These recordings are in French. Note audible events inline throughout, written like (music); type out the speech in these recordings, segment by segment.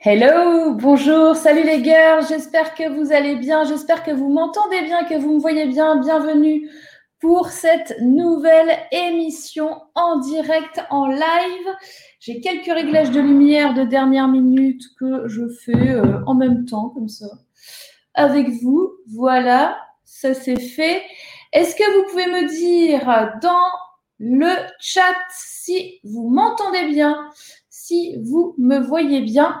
Hello, bonjour, salut les girls, j'espère que vous allez bien, j'espère que vous m'entendez bien, que vous me voyez bien. Bienvenue pour cette nouvelle émission en direct, en live. J'ai quelques réglages de lumière de dernière minute que je fais euh, en même temps, comme ça, avec vous. Voilà, ça c'est fait. Est-ce que vous pouvez me dire dans le chat si vous m'entendez bien, si vous me voyez bien?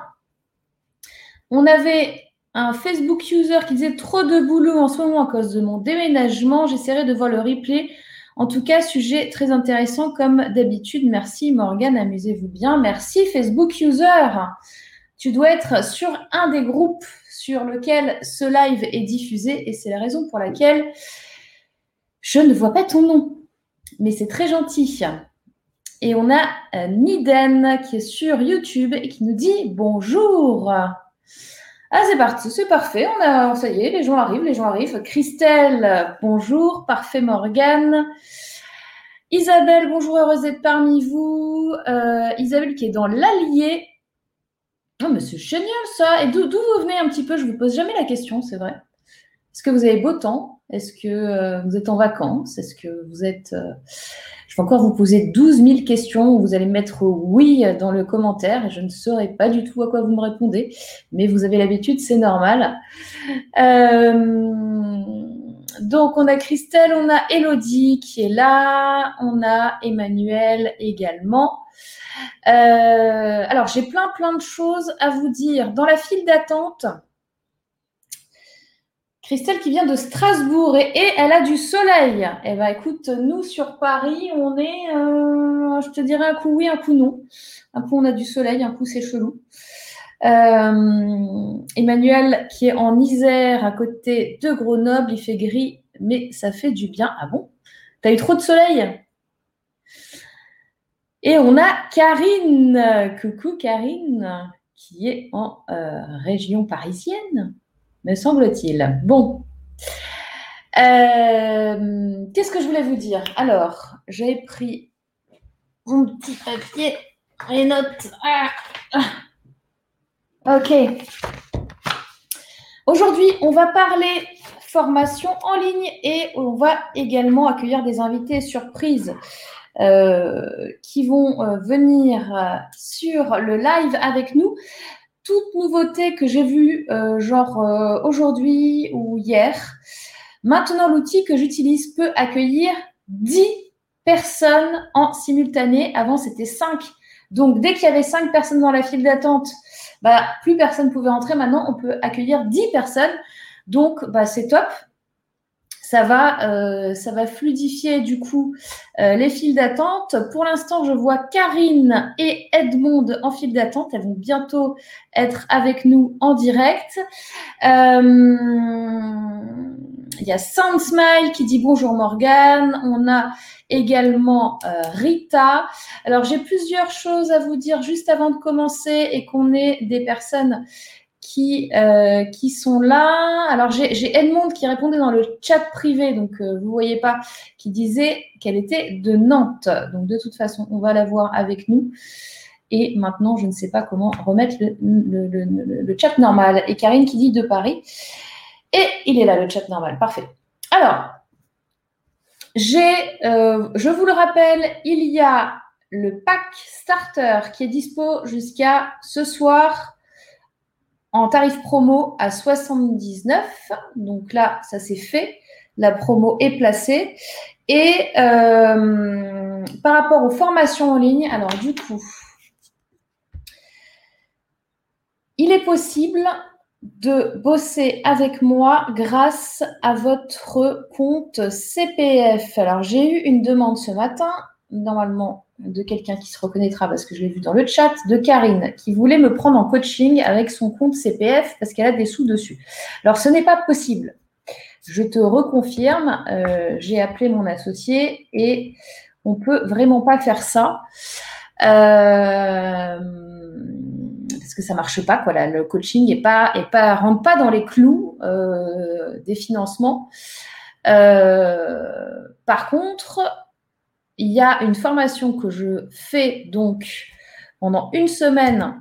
On avait un Facebook user qui disait trop de boulot en ce moment à cause de mon déménagement. J'essaierai de voir le replay. En tout cas, sujet très intéressant comme d'habitude. Merci Morgane, amusez-vous bien. Merci Facebook user. Tu dois être sur un des groupes sur lequel ce live est diffusé et c'est la raison pour laquelle je ne vois pas ton nom. Mais c'est très gentil. Et on a euh, Niden qui est sur YouTube et qui nous dit bonjour. Ah, c'est parti, c'est parfait. On a, ça y est, les gens arrivent, les gens arrivent. Christelle, bonjour. Parfait, Morgane. Isabelle, bonjour, heureuse d'être parmi vous. Euh, Isabelle qui est dans l'Allier. Oh, mais c'est génial ça. Et d'où vous venez un petit peu? Je vous pose jamais la question, c'est vrai. Est-ce que vous avez beau temps? Est-ce que euh, vous êtes en vacances? Est-ce que vous êtes. Euh, vais encore vous poser 12 000 questions. Vous allez mettre oui dans le commentaire et je ne saurais pas du tout à quoi vous me répondez. Mais vous avez l'habitude, c'est normal. Euh, donc, on a Christelle, on a Elodie qui est là. On a Emmanuel également. alors, j'ai plein, plein de choses à vous dire. Dans la file d'attente, Christelle qui vient de Strasbourg et, elle a du soleil. Eh bien, écoute, nous sur Paris, on est, euh, je te dirais un coup oui, un coup non. Un coup on a du soleil, un coup c'est chelou. Euh, Emmanuel qui est en Isère à côté de Grenoble, il fait gris, mais ça fait du bien. Ah bon? T'as eu trop de soleil? Et on a Karine. Coucou Karine, qui est en euh, région parisienne me semble-t-il. Bon. Euh, qu'est-ce que je voulais vous dire? Alors, j'ai pris mon petit papier et notes. Ah. Ok. Aujourd'hui, on va parler formation en ligne et on va également accueillir des invités surprises euh, qui vont euh, venir sur le live avec nous toute nouveauté que j'ai vue, euh, genre euh, aujourd'hui ou hier. Maintenant, l'outil que j'utilise peut accueillir 10 personnes en simultané. Avant, c'était 5. Donc, dès qu'il y avait 5 personnes dans la file d'attente, bah, plus personne pouvait entrer. Maintenant, on peut accueillir 10 personnes. Donc, bah, c'est top ça va, euh, ça va fluidifier du coup euh, les files d'attente. Pour l'instant, je vois Karine et Edmond en file d'attente. Elles vont bientôt être avec nous en direct. Euh, il y a Smile qui dit bonjour Morgane. On a également Rita. Alors j'ai plusieurs choses à vous dire juste avant de commencer et qu'on ait des personnes qui, euh, qui sont là. Alors, j'ai Edmond qui répondait dans le chat privé, donc euh, vous ne voyez pas, qui disait qu'elle était de Nantes. Donc, de toute façon, on va la voir avec nous. Et maintenant, je ne sais pas comment remettre le, chat normal. Et Karine qui dit de Paris. Et il est là, le chat normal. Parfait. Alors, euh, je vous le rappelle, il y a le pack starter qui est dispo jusqu'à ce soir en tarif promo à 79. Donc là, ça c'est fait. La promo est placée. Et euh, par rapport aux formations en ligne, alors du coup, il est possible de bosser avec moi grâce à votre compte CPF. Alors j'ai eu une demande ce matin. Normalement, de quelqu'un qui se reconnaîtra parce que je l'ai vu dans le chat, de Karine, qui voulait me prendre en coaching avec son compte CPF parce qu'elle a des sous dessus. Alors, ce n'est pas possible. Je te reconfirme, euh, j'ai appelé mon associé et on peut vraiment pas faire ça. Euh, parce que ça marche pas, quoi. le coaching est pas, est pas, rentre pas dans les clous euh, des financements. par contre, il y a une formation que je fais donc pendant une semaine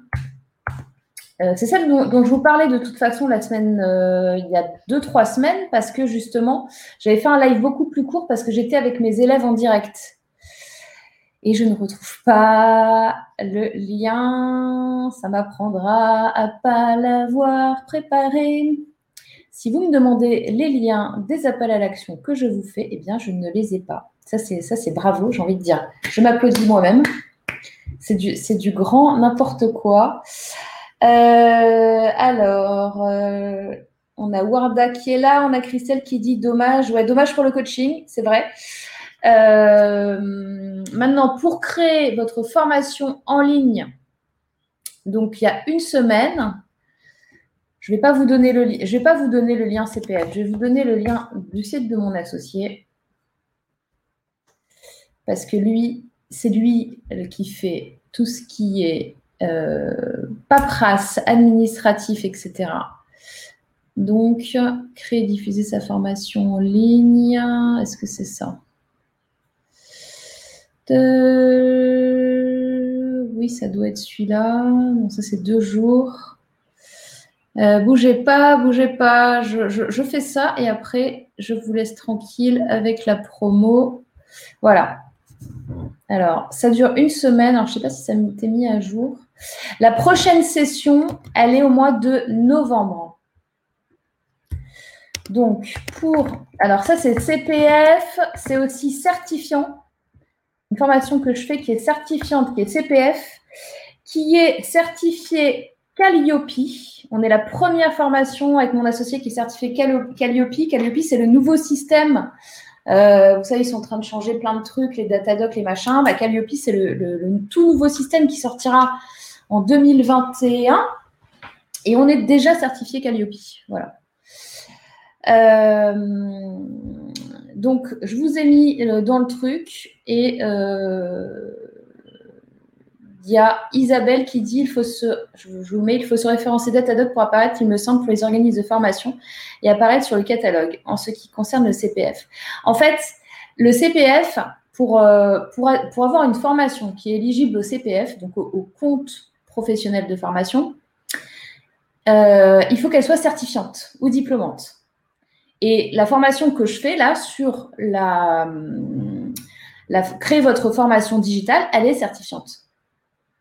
Euh, c'est celle dont, je vous parlais de toute façon la semaine, euh, il y a deux, trois semaines, parce que justement, j'avais fait un live beaucoup plus court parce que j'étais avec mes élèves en direct. Et je ne retrouve pas le lien. Ça m'apprendra à pas l'avoir préparé. Si vous me demandez les liens des appels à l'action que je vous fais, eh bien, je ne les ai pas. Ça, c'est, bravo, j'ai envie de dire. Je m'applaudis moi-même. C'est du, grand n'importe quoi. Euh, alors, euh, on a Warda qui est là, on a Christelle qui dit dommage. Ouais, dommage pour le coaching, c'est vrai. Euh, maintenant, pour créer votre formation en ligne, donc il y a une semaine, je ne vais pas vous donner le vais pas vous donner le lien CPF, je vais vous donner le lien du site de mon associé parce que lui, c'est lui qui fait tout ce qui est euh, paperasse, administratif, etc. Donc, créer, diffuser sa formation en ligne. Est-ce que c'est ça? Oui, ça doit être celui-là. Bon, ça, c'est deux jours. Euh, bougez pas, bougez pas. je, fais ça et après, je vous laisse tranquille avec la promo. Voilà. Alors, ça dure une semaine. Alors, je ne sais pas si ça m'était mis à jour. La prochaine session, elle est au mois de novembre. Donc, pour. Alors, ça, c'est CPF. C'est aussi certifiant. Une formation que je fais qui est certifiante, qui est CPF, qui est certifiée Calliope. On est la première formation avec mon associé qui est certifié Calliope. Calliope, c'est le nouveau système euh, vous savez, ils sont en train de changer plein de trucs, les Datadoc, les machins. Bah, Calliope, c'est le, tout nouveau système qui sortira en 2021. Et on est déjà certifié Calliope. Voilà. Euh, donc, je vous ai mis euh, dans le truc et il y a Isabelle qui dit il faut se, je vous mets, il faut se référencer Datadog pour apparaître, il me semble, pour les organismes de formation et apparaître sur le catalogue en ce qui concerne le CPF. En fait, le CPF, pour, euh, pour, pour avoir une formation qui est éligible au CPF, donc au, compte professionnel de formation, euh, il faut qu'elle soit certifiante ou diplômante. Et la formation que je fais là sur la, la créer votre formation digitale, elle est certifiante.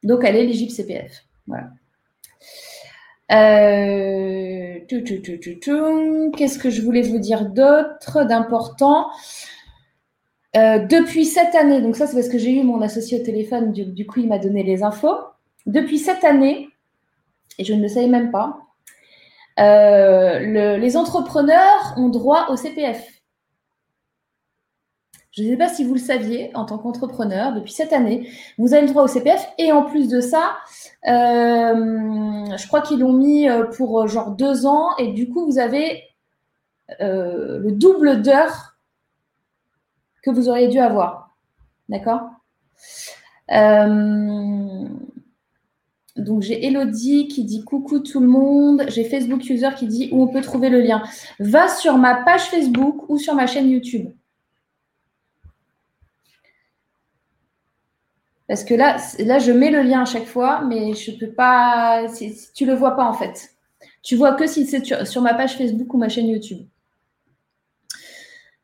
Donc, elle est éligible CPF. Voilà. Euh, qu'est-ce que je voulais vous dire d'autre d'important? Euh, Depuis cette année, donc ça c'est parce que j'ai eu mon associé au téléphone, du, coup il m'a donné les infos. Depuis cette année, et je ne le savais même pas, euh, les entrepreneurs ont droit au CPF. Je ne sais pas si vous le saviez en tant qu'entrepreneur, depuis cette année, vous avez le droit au CPF et en plus de ça, euh, je crois qu'ils l'ont mis euh, pour euh, genre deux ans et du coup, vous avez le double d'heures que vous auriez dû avoir. D'accord? Donc j'ai Elodie qui dit coucou tout le monde. J'ai Facebook User qui dit où on peut trouver le lien. Va sur ma page Facebook ou sur ma chaîne YouTube. Parce que là, là, je mets le lien à chaque fois, mais je peux pas. Tu ne le vois pas en fait. Tu vois que si c'est sur ma page Facebook ou ma chaîne YouTube.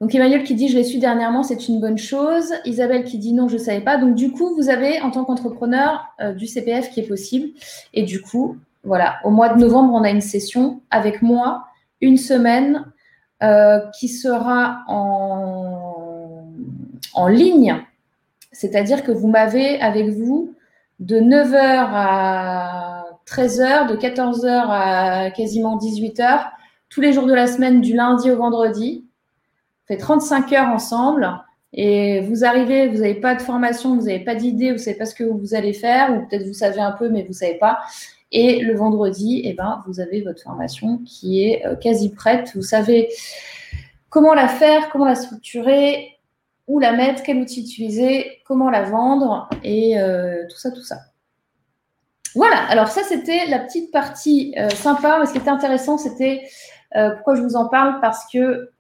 Donc Emmanuel qui dit je l'ai su dernièrement, c'est une bonne chose. Isabelle qui dit non, je ne savais pas. Donc du coup, vous avez en tant qu'entrepreneur euh, du CPF qui est possible. Et du coup, voilà, au mois de novembre, on a une session avec moi, une semaine, euh, qui sera en ligne c'est-à-dire que vous m'avez avec vous de 9h à 13h, de 14h à quasiment 18h, tous les jours de la semaine, du lundi au vendredi. On fait 35 heures ensemble. Et vous arrivez, vous n'avez pas de formation, vous n'avez pas d'idée, vous ne savez pas ce que vous allez faire, ou peut-être vous savez un peu, mais vous ne savez pas. Et le vendredi, eh ben, vous avez votre formation qui est euh, quasi prête. Vous savez comment la faire, comment la structurer, où la mettre, quel outil utiliser, comment la vendre et euh, tout ça, tout ça. Voilà, alors ça c'était la petite partie euh, sympa, mais ce qui était intéressant c'était euh, pourquoi je vous en parle? Parce que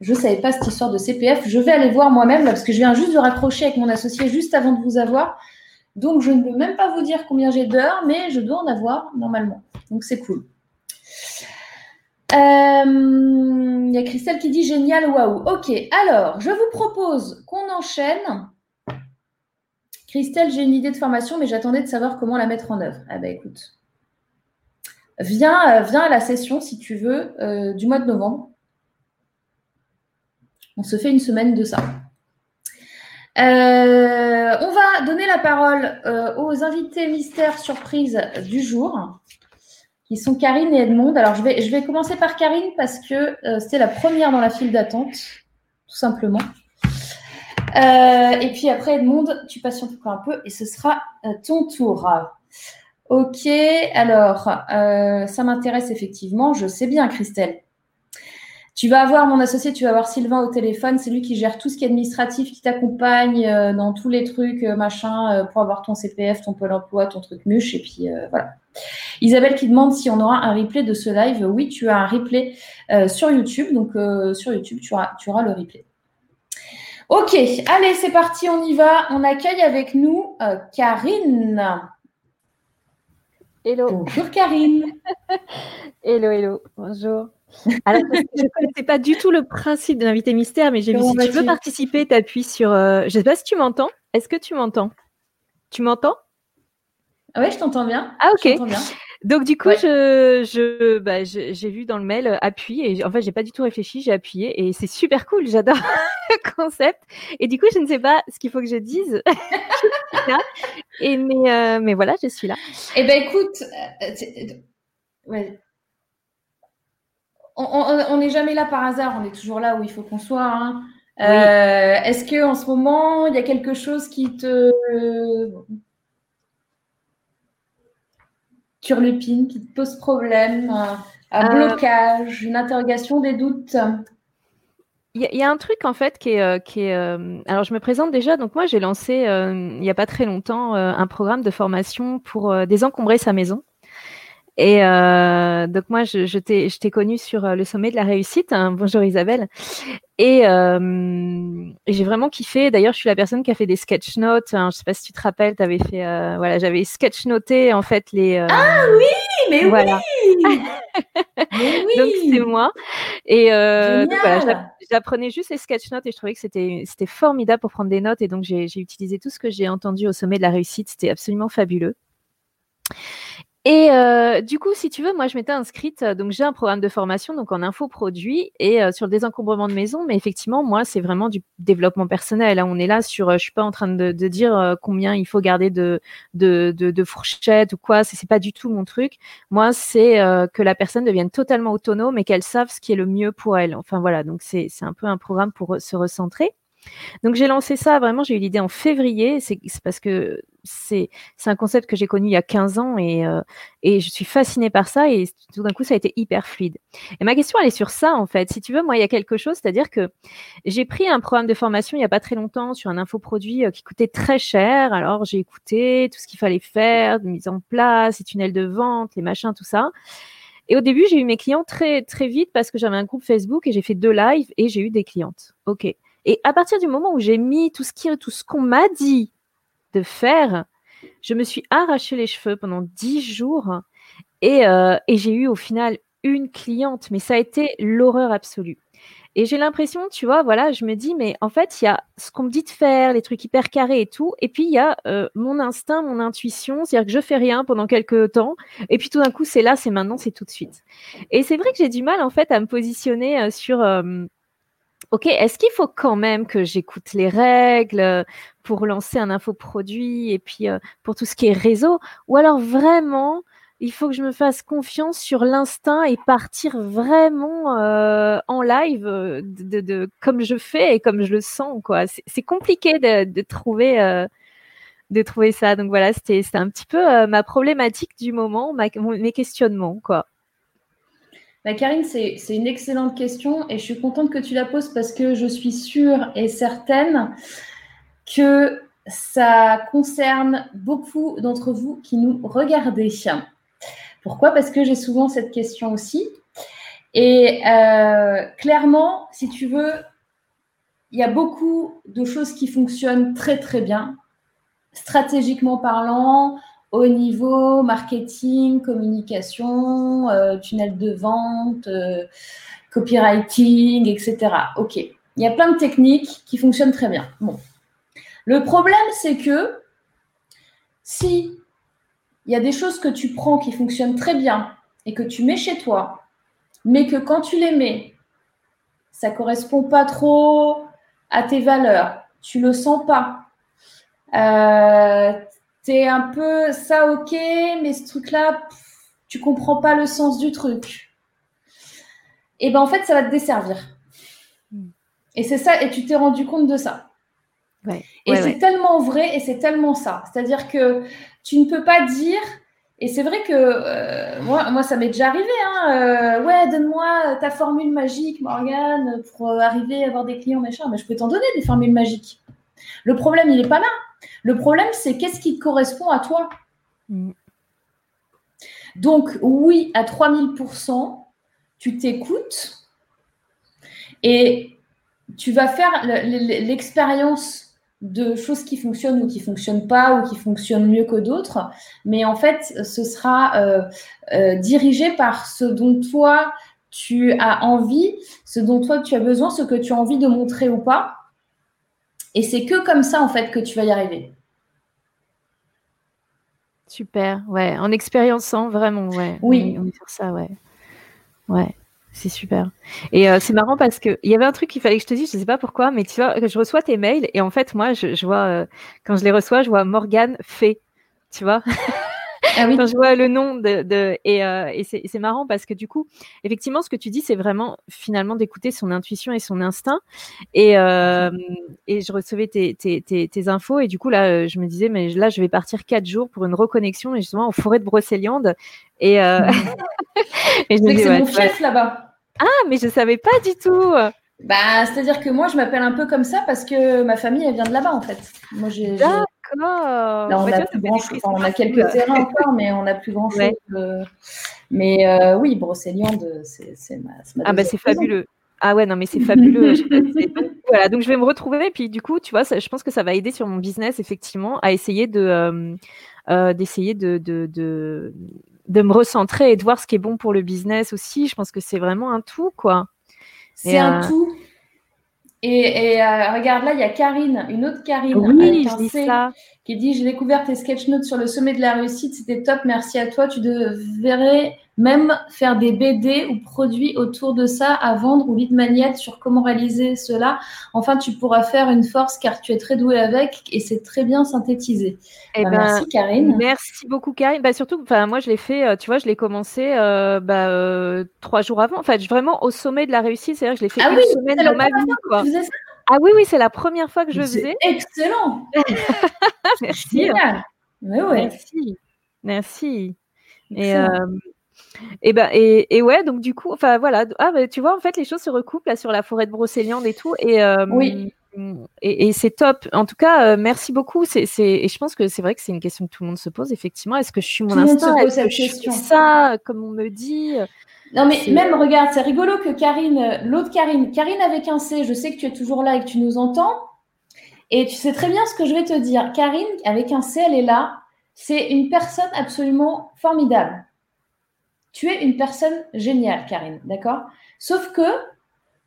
je ne savais pas cette histoire de CPF. Je vais aller voir moi-même parce que je viens juste de raccrocher avec mon associé juste avant de vous avoir. Donc, je ne peux même pas vous dire combien j'ai d'heures, mais je dois en avoir normalement. Donc, c'est cool. Il y a Christelle qui dit génial, waouh. Ok, alors, je vous propose qu'on enchaîne. Christelle, j'ai une idée de formation, mais j'attendais de savoir comment la mettre en œuvre. Ah ben écoute, viens, euh, viens à la session si tu veux euh, du mois de novembre. On se fait une semaine de ça. Euh, on va donner la parole aux invités mystères surprises du jour, qui sont Karine et Edmond. Alors, je vais, je vais commencer par Karine parce que c'était la première dans la file d'attente, tout simplement. Euh, et puis après, Edmond, tu patientes encore un peu et ce sera euh, ton tour. Ok, alors, euh, ça m'intéresse effectivement. Je sais bien, Christelle. Tu vas avoir mon associé, tu vas avoir Sylvain au téléphone. C'est lui qui gère tout ce qui est administratif, qui t'accompagne dans tous les trucs, machin, pour avoir ton CPF, ton Pôle emploi, ton truc muche. Et puis voilà. Isabelle qui demande si on aura un replay de ce live. Oui, tu as un replay sur YouTube. Donc sur YouTube, tu auras, tu auras le replay. Ok, allez, c'est parti, on y va. On accueille avec nous euh, Karine. Hello. Bonjour Karine. (laughs) hello, hello. Bonjour. Alors, je ne connaissais pas du tout le principe de l'invité mystère, mais j'ai vu si tu veux participer, tu appuies sur. Euh, je ne sais pas si tu m'entends. Est-ce que tu m'entends? Tu m'entends? Oui, je t'entends bien. Ah, ok. Bien. Donc du coup, je, je, bah, j'ai vu dans le mail euh, appui et en fait, j'ai pas du tout réfléchi, j'ai appuyé et c'est super cool. (laughs) J'adore le concept. Et du coup, je ne sais pas ce qu'il faut que je dise. (laughs) et mais, euh, mais voilà, je suis là. Eh ben écoute, euh, on n'est jamais là par hasard. On est toujours là où il faut qu'on soit. Hein. Est-ce que en ce moment, il y a quelque chose qui te turlupine qui te pose problème, un, euh, blocage, une interrogation, des doutes. Il y, a un truc en fait qui est, euh, qui est euh, alors je me présente déjà. Donc moi j'ai lancé il n'y a pas très longtemps un programme de formation pour désencombrer sa maison et euh, donc moi, je, je t'ai connu sur euh, le sommet de la réussite. Hein. Bonjour Isabelle. Et, euh, j'ai vraiment kiffé. D'ailleurs, je suis la personne qui a fait des sketch notes. Hein. Je sais pas si tu te rappelles, tu avais fait, euh, voilà, j'avais sketch noté en fait les. Euh, ah oui, mais voilà. oui. (laughs) donc c'est moi. Et euh, voilà, j'apprenais juste les sketch notes et je trouvais que c'était c'était formidable pour prendre des notes. Et donc j'ai utilisé tout ce que j'ai entendu au sommet de la réussite. C'était absolument fabuleux. Et euh, du coup, si tu veux, moi, je m'étais inscrite. Euh, donc, j'ai un programme de formation donc en infoproduit et euh, sur le désencombrement de maison. Mais effectivement, moi, c'est vraiment du développement personnel. Hein. On est là sur. je suis pas en train de, de dire combien il faut garder de de, de, de fourchettes ou quoi. C'est pas du tout mon truc. Moi, c'est que la personne devienne totalement autonome et qu'elle sache ce qui est le mieux pour elle. Enfin voilà. Donc, c'est un peu un programme pour se recentrer. Donc j'ai lancé ça, vraiment, j'ai eu l'idée en février, c'est parce que c'est un concept que j'ai connu il y a 15 ans et, euh, et je suis fascinée par ça et tout d'un coup ça a été hyper fluide. Et ma question elle est sur ça en fait. Si tu veux, moi il y a quelque chose, c'est-à-dire que j'ai pris un programme de formation il n'y a pas très longtemps sur un infoproduit euh, qui coûtait très cher. Alors j'ai écouté tout ce qu'il fallait faire, de mise en place, les tunnels de vente, les machins, tout ça. Et au début, j'ai eu mes clients très très vite parce que j'avais un groupe Facebook et j'ai fait deux lives et j'ai eu des clientes. Ok. Et à partir du moment où j'ai mis tout ce qui, tout ce qu'on m'a dit de faire, je me suis arraché les cheveux pendant dix jours et, euh, et j'ai eu au final une cliente, mais ça a été l'horreur absolue. Et j'ai l'impression, tu vois, voilà, je me dis, mais en fait, il y a ce qu'on me dit de faire, les trucs hyper carrés et tout, et puis il y a euh, mon instinct, mon intuition, c'est-à-dire que je fais rien pendant quelques temps, et puis tout d'un coup, c'est là, c'est maintenant, c'est tout de suite. Et c'est vrai que j'ai du mal, en fait, à me positionner euh, sur, OK, est-ce qu'il faut quand même que j'écoute les règles euh, pour lancer un infoproduit et puis euh, pour tout ce qui est réseau? Ou alors vraiment, il faut que je me fasse confiance sur l'instinct et partir vraiment euh, en live de, comme je fais et comme je le sens. quoi? C'est compliqué de, trouver de trouver ça. Donc voilà, c'était un petit peu ma problématique du moment, mes questionnements. quoi. Bah, Karine, c'est une excellente question et je suis contente que tu la poses parce que je suis sûre et certaine que ça concerne beaucoup d'entre vous qui nous regardez. Pourquoi? Parce que j'ai souvent cette question aussi. Et euh, clairement, si tu veux, il y a beaucoup de choses qui fonctionnent très très bien stratégiquement parlant, au niveau marketing, communication, euh, tunnel de vente, euh, copywriting, etc. Ok, il y a plein de techniques qui fonctionnent très bien. Bon. Le problème, c'est que si il y a des choses que tu prends qui fonctionnent très bien et que tu mets chez toi, mais que quand tu les mets, ça correspond pas trop à tes valeurs, tu le sens pas. Euh, c'est un peu ça, ok, mais ce truc-là, tu comprends pas le sens du truc. Et ben en fait, ça va te desservir. Hmm. Et c'est ça, et tu t'es rendu compte de ça. et c'est tellement vrai et c'est tellement ça. C'est-à-dire que tu ne peux pas dire, et c'est vrai que euh, moi, moi, ça m'est déjà arrivé, hein, euh, ouais, donne-moi ta formule magique, Morgane, pour arriver à avoir des clients, machin. Mais je peux t'en donner des formules magiques. Le problème, il n'est pas là. Le problème, c'est qu'est-ce qui correspond à toi? Mm. Donc, oui, à 3000%, tu t'écoutes et tu vas faire l'expérience de choses qui fonctionnent ou qui ne fonctionnent pas ou qui fonctionnent mieux que d'autres. Mais en fait, ce sera euh, euh, dirigé par ce dont toi, tu as envie, ce dont toi, tu as besoin, ce que tu as envie de montrer ou pas. Et c'est que comme ça, en fait, que tu vas y arriver. Super, ouais. En expériençant, vraiment, ouais. Oui. On, va faire ça, ouais. Ouais, c'est super. Et euh, c'est marrant parce qu'il y avait un truc qu'il fallait que je te dise, je ne sais pas pourquoi, mais tu vois, je reçois tes mails et en fait, moi, je, vois, euh, quand je les reçois, je vois Morgane fait, tu vois? Ah quand je vois le nom de, et, euh, et c'est marrant parce que du coup, effectivement, ce que tu dis, c'est vraiment finalement d'écouter son intuition et son instinct. Et, euh, et je recevais tes, tes, tes, infos et du coup là, je me disais, mais là, je vais partir quatre jours pour une reconnexion et justement en forêt de Brocéliande. Et, euh... (laughs) et c'est mon fief là-bas. Ah, mais je savais pas du tout. Bah, c'est-à-dire que moi, je m'appelle un peu comme ça parce que ma famille, elle vient de là-bas, en fait. Moi, j'ai D'accord. on, a, on a quelques terrains encore, mais on n'a plus grand-chose. Mais euh, oui, Brocéliande, c'est ma, ma, Ah, bah c'est fabuleux. Ah ouais, non, mais c'est fabuleux. donc, (laughs) voilà, donc je vais me retrouver. Et puis du coup, tu vois, je pense que ça va aider sur mon business, effectivement, à essayer de euh, euh, d'essayer de, de, de, de, me recentrer et de voir ce qui est bon pour le business aussi. Je pense que c'est vraiment un tout, quoi. C'est un tout. Et, euh, regarde, là, il y a Karine, une autre Karine, oui, avec ça. qui dit J'ai découvert tes sketch notes sur le sommet de la réussite, c'était top, merci à toi. Tu devrais même faire des BD ou produits autour de ça à vendre ou lead magnette sur comment réaliser cela. Enfin, tu pourras faire une force car tu es très doué avec et c'est très bien synthétisé. Eh bah, ben, merci Karine. Merci beaucoup Karine. Bah, surtout, moi je l'ai fait, euh, tu vois, je l'ai commencé euh, bah, euh, trois jours avant. En fait, vraiment au sommet de la réussite, c'est-à-dire que je l'ai fait ah une oui, semaine dans ma vie. Ah oui, oui, c'est la première fois que je le faisais. Excellent. (laughs) merci. Merci. Merci. Et, et ben et, ouais donc du coup enfin voilà ah bah, tu vois en fait les choses se recoupent là sur la forêt de Brocéliande et tout et oui. et, c'est top. En tout cas euh, merci beaucoup. C'est et je pense que c'est vrai que c'est une question que tout le monde se pose effectivement. Est-ce que je suis mon instinct? Est-ce que je suis ça comme on me dit? Non mais même regarde c'est rigolo que Karine l'autre Karine Karine avec un C je sais que tu es toujours là et que tu nous entends. Et tu sais très bien ce que je vais te dire. Karine avec un C elle est là. C'est une personne absolument formidable tu es une personne géniale, Karine, d'accord? Sauf que,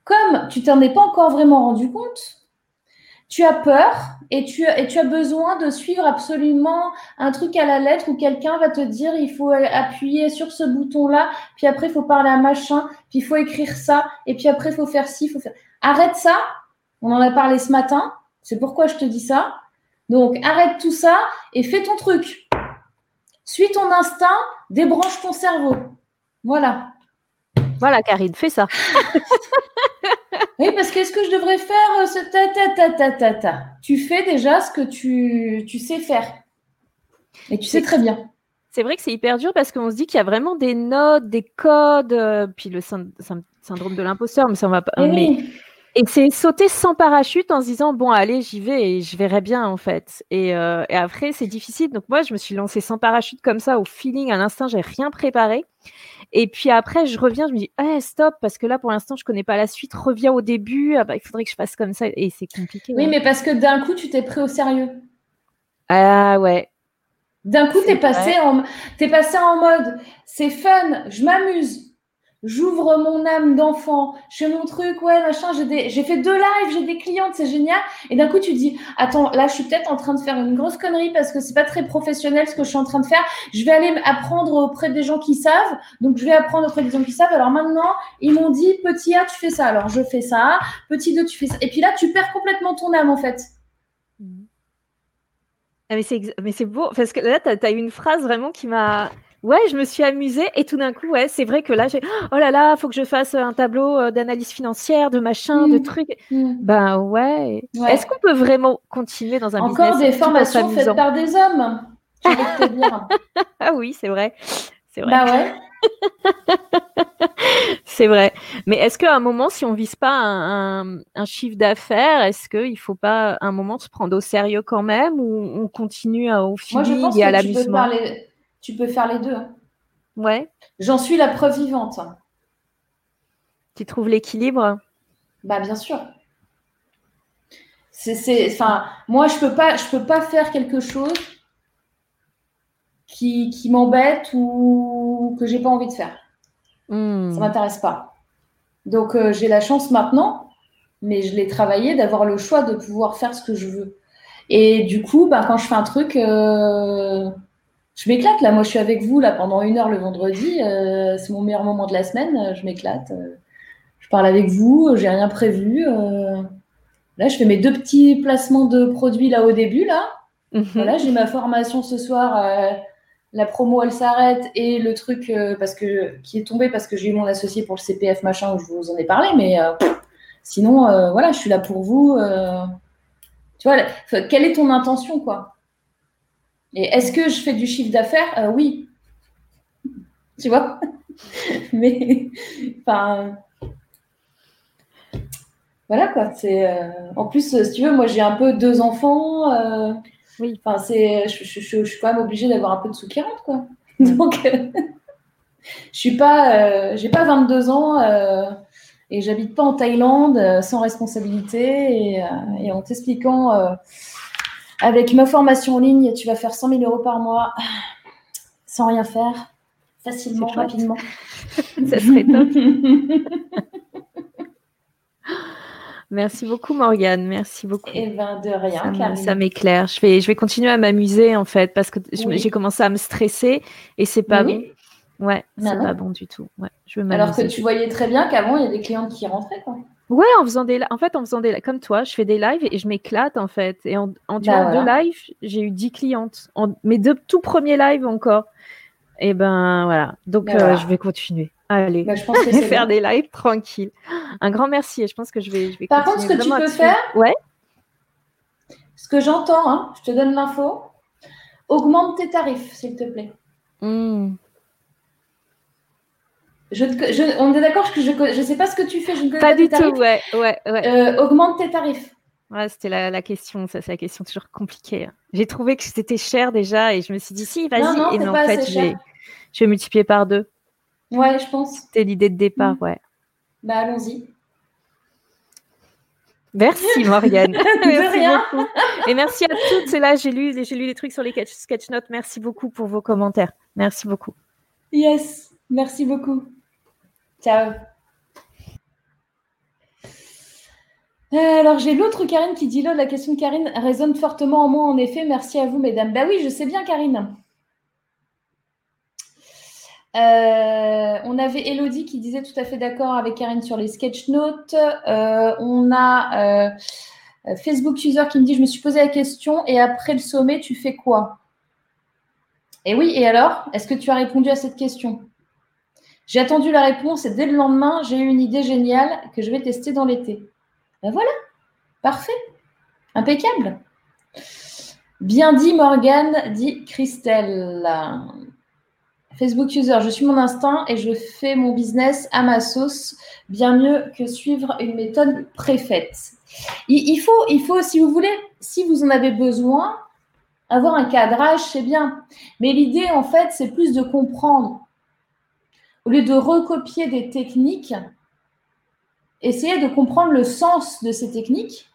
comme tu t'en es pas encore vraiment rendu compte, tu as peur et tu, et tu as besoin de suivre absolument un truc à la lettre où quelqu'un va te dire il faut appuyer sur ce bouton-là, puis après il faut parler à machin, puis il faut écrire ça, et puis après il faut faire ci, il faut faire. Arrête ça. On en a parlé ce matin. C'est pourquoi je te dis ça. Donc arrête tout ça et fais ton truc. Suis ton instinct, débranche ton cerveau. Voilà. Voilà, Karine, fais ça. (laughs) oui, parce qu'est-ce que je devrais faire euh, ce ta ta ta ta ta ta Tu fais déjà ce que tu, tu sais faire. Et tu sais très bien. C'est vrai que c'est hyper dur parce qu'on se dit qu'il y a vraiment des notes, des codes, euh, puis le syndrome de l'imposteur, mais ça on va pas. Mais, et c'est sauter sans parachute en se disant bon allez j'y vais et je verrai bien en fait. Et, euh, et après c'est difficile donc moi je me suis lancée sans parachute comme ça au feeling à l'instinct j'ai rien préparé. Et puis après, je reviens, je me dis, hey, stop, parce que là, pour l'instant, je connais pas la suite. Reviens au début. Ah bah, il faudrait que je fasse comme ça. Et c'est compliqué. Oui, mais parce que d'un coup, tu t'es pris au sérieux. Ah ouais. D'un coup, tu es, passé en, es passé en mode c'est fun, je m'amuse, j'ouvre mon âme d'enfant, je fais mon truc, ouais, machin, j'ai fait deux lives, j'ai des clientes, c'est génial. Et d'un coup, tu dis, attends, là, je suis peut-être en train de faire une grosse connerie parce que c'est pas très professionnel ce que je suis en train de faire. Je vais aller apprendre auprès des gens qui savent. Donc, je vais apprendre auprès des gens qui savent. Alors maintenant, ils m'ont dit, petit A, tu fais ça. Alors, je fais ça. Petit 2, tu fais ça. Et puis là, tu perds complètement ton âme, en fait. Ah, mais c'est beau, parce que là, tu as, as une phrase vraiment qui m'a ouais, je me suis amusée et tout d'un coup, ouais, c'est vrai que là, j'ai oh là là, faut que je fasse un tableau euh, d'analyse financière, de machin, de mmh. trucs. Mmh. Ben ouais. Est-ce qu'on peut vraiment continuer dans un Encore des formations faites par des hommes. Je te dire. (laughs) ah oui, c'est vrai. C'est vrai. Bah ouais. (laughs) c'est vrai. Mais est-ce qu'à un moment, si on vise pas un, chiffre d'affaires, est-ce qu'il ne faut pas un moment se prendre au sérieux quand même ou on continue à, au feeling et à l'amusement? Tu peux faire les deux. Hein. Ouais. J'en suis la preuve vivante. Tu trouves l'équilibre? Bah bien sûr. C'est, enfin, moi je peux pas, je peux pas faire quelque chose qui, qui m'embête ou que j'ai pas envie de faire. Hmm. Ça m'intéresse pas. Donc euh, j'ai la chance maintenant, mais je l'ai travaillé d'avoir le choix de pouvoir faire ce que je veux. Et du coup, bah, quand je fais un truc, euh, je m'éclate là. Moi, je suis avec vous là pendant une heure le vendredi. Euh, c'est mon meilleur moment de la semaine. Euh, je m'éclate. Euh, je parle avec vous. J'ai rien prévu. là, je fais mes deux petits placements de produits là au début là. Mhm. Voilà, j'ai ma formation ce soir. la promo, elle s'arrête et le truc parce que qui est tombé parce que j'ai eu mon associé pour le CPF machin où je vous en ai parlé. Mais sinon, voilà, je suis là pour vous. tu vois, quelle est ton intention quoi? Et est-ce que je fais du chiffre d'affaires? Euh, Oui. Tu vois? (laughs) Mais, enfin. Voilà quoi. C'est, euh, en plus, si tu veux, moi j'ai un peu deux enfants. Euh, oui. Enfin, c'est, je, suis quand même obligée d'avoir un peu de sous qui rentre quoi. (laughs) Donc, je suis pas, j'ai pas 22 ans et j'habite pas en Thaïlande sans responsabilité et, et en t'expliquant avec ma formation en ligne, tu vas faire 100 000 euros par mois sans rien faire, facilement, rapidement. (laughs) Ça serait top. (laughs) Merci beaucoup Morgane, merci beaucoup. Et eh ben de rien, ça, ça m'éclaire. Je vais, je vais continuer à m'amuser en fait parce que j'ai commencé à me stresser et c'est pas bon. Ouais, c'est pas bon du tout. Ouais, je Alors que tu voyais très bien qu'avant il y a des clientes qui rentraient quoi. Ouais, en faisant des, en fait, en faisant des, comme toi, je fais des lives et je m'éclate en fait. Et en, en bah, deux lives, j'ai eu 10 clientes. En, mes deux tout premiers lives encore. Et ben voilà. Donc bah, euh, je vais continuer. Allez, bah, je pense que (laughs) faire des lives tranquilles. Un grand merci et je pense que je vais, je vais Par contre, ce que tu peux faire, ouais. Ce que j'entends, hein, je te donne l'info. Augmente tes tarifs, s'il te plaît. Mmh on est d'accord que je ne sais pas ce que tu fais. Je ne connais pas, du tout, ouais. ouais, euh, augmente tes tarifs. Ouais, c'était la, question, ça c'est la question toujours compliquée. Hein. J'ai trouvé que c'était cher déjà et je me suis dit si, vas-y. et mais en fait, je vais, je vais multiplier par deux. Ouais, je pense. C'était l'idée de départ, mm. ouais. Bah allons-y. Merci (laughs) Morgane. merci rien. Beaucoup. Et merci à toutes. C'est là, j'ai lu, j'ai lu des trucs sur les sketch notes. Merci beaucoup pour vos commentaires. Merci beaucoup. Yes, merci beaucoup. Ciao. Euh, alors j'ai l'autre Karine qui dit là, la question de Karine résonne fortement en moi en effet. Merci à vous mesdames. Bah oui, je sais bien Karine. Euh, on avait Elodie qui disait tout à fait d'accord avec Karine sur les sketch notes. Euh, on a Facebook User qui me dit je me suis posé la question et après le sommet tu fais quoi? Et oui, et alors? Est-ce que tu as répondu à cette question? J'ai attendu la réponse et dès le lendemain, j'ai eu une idée géniale que je vais tester dans l'été. Ben voilà, parfait, impeccable. Bien dit Morgane, dit Christelle. Facebook user, je suis mon instinct et je fais mon business à ma sauce, bien mieux que suivre une méthode préfaite. Il, faut, il faut, si vous voulez, si vous en avez besoin, avoir un cadrage, c'est bien. Mais l'idée, en fait, c'est plus de comprendre au lieu de recopier des techniques, essayez de comprendre le sens de ces techniques.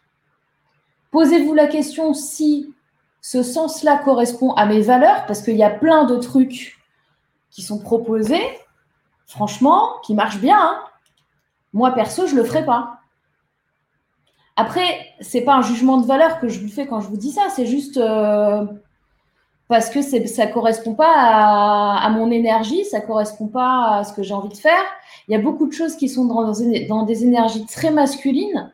Posez-vous la question si ce sens-là correspond à mes valeurs, parce qu'il y a plein de trucs qui sont proposés, franchement, qui marchent bien. Hein. Moi, perso, je ne le ferai pas. Après, c'est pas un jugement de valeur que je vous fais quand je vous dis ça, c'est juste euh, parce que ça correspond pas à, mon énergie, ça correspond pas à ce que j'ai envie de faire. Il y a beaucoup de choses qui sont dans, des énergies très masculines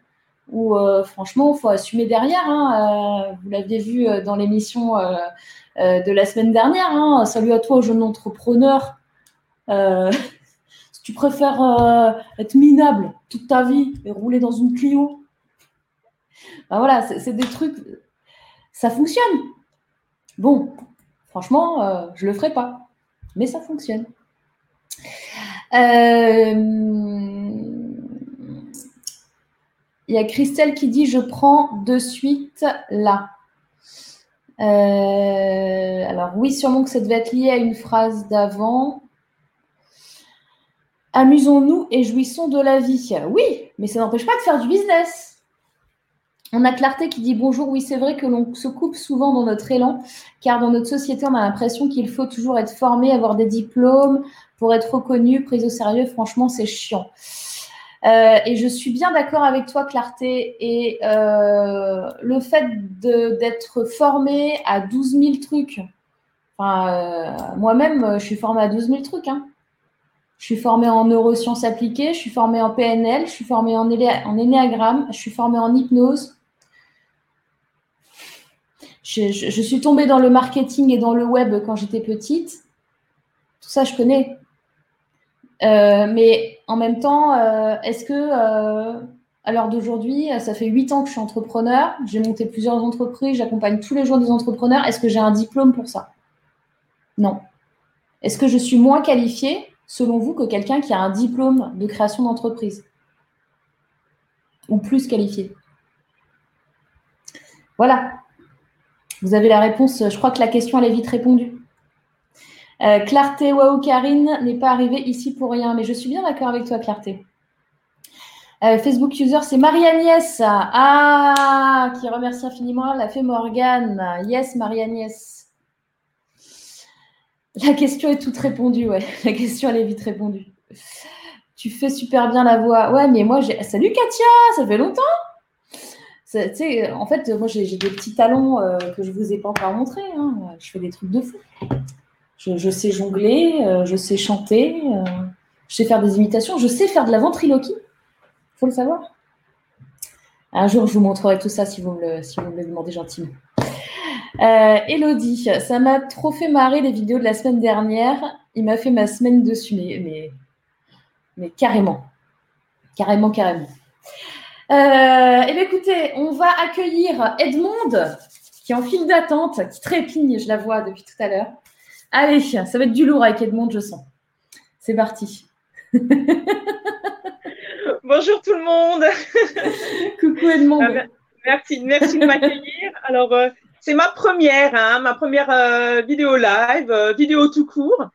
où euh, franchement, il faut assumer derrière. Hein. Euh, vous l'aviez vu euh, dans l'émission de la semaine dernière. Hein. Salut à toi, jeune entrepreneur. (laughs) si tu préfères être minable toute ta vie et rouler dans une Clio, ben voilà, c'est des trucs, ça fonctionne. Bon, franchement, je ne le ferai pas, mais ça fonctionne. Il y a Christelle qui dit Je prends de suite là. Euh, alors, oui, sûrement que ça devait être lié à une phrase d'avant. Amusons-nous et jouissons de la vie. Oui, mais ça n'empêche pas de faire du business. On a Clarté qui dit bonjour. Oui, c'est vrai que l'on se coupe souvent dans notre élan, car dans notre société, on a l'impression qu'il faut toujours être formé, avoir des diplômes pour être reconnu, pris au sérieux. Franchement, c'est chiant. Euh, et je suis bien d'accord avec toi, Clarté. Et euh, le fait d'être formé à 12 000 trucs, euh, moi-même, je suis formée à 12 000 trucs. Hein. Je suis formée en neurosciences appliquées, je suis formée en PNL, je suis formée en, énéagramme, je suis formée en hypnose. Je, suis tombée dans le marketing et dans le web quand j'étais petite. Tout ça, je connais. Euh, mais en même temps, euh, est-ce que euh, à l'heure d'aujourd'hui, ça fait huit ans que je suis entrepreneur, j'ai monté plusieurs entreprises, j'accompagne tous les jours des entrepreneurs. Est-ce que j'ai un diplôme pour ça? Non. Est-ce que je suis moins qualifiée, selon vous, que quelqu'un qui a un diplôme de création d'entreprise? Ou plus qualifié Voilà. Vous avez la réponse. Je crois que la question, elle est vite répondue. Euh, Clarté, waouh, Karine n'est pas arrivée ici pour rien, mais je suis bien d'accord avec toi, Clarté. Euh, Facebook user, c'est Marie-Agnès. Ah, qui remercie infiniment la fée Morgane. Yes, Marie-Agnès. La question est toute répondue, ouais. (laughs) La question, elle est vite répondue. Tu fais super bien la voix. Ouais, mais moi, j'ai. Salut Katia, ça fait longtemps. En fait, moi, j'ai des petits talons euh, que je ne vous ai pas encore montrés. Hein. Je fais des trucs de fou. Je, sais jongler, euh, je sais chanter, euh, je sais faire des imitations, je sais faire de la ventriloquie. Il faut le savoir. Un jour, je vous montrerai tout ça si vous me le, demandez gentiment. Elodie, ça m'a trop fait marrer les vidéos de la semaine dernière. Il m'a fait ma semaine dessus, mais carrément. Carrément, carrément. Eh bien, écoutez, on va accueillir Edmond, qui est en file d'attente, qui trépigne, je la vois depuis tout à l'heure. Allez, ça va être du lourd avec Edmond, je sens. C'est parti. (laughs) Bonjour tout le monde. (laughs) Coucou Edmond. Ah, merci, merci de m'accueillir. (laughs) Alors, euh, c'est ma première, hein, ma première euh, vidéo live, euh, vidéo tout court,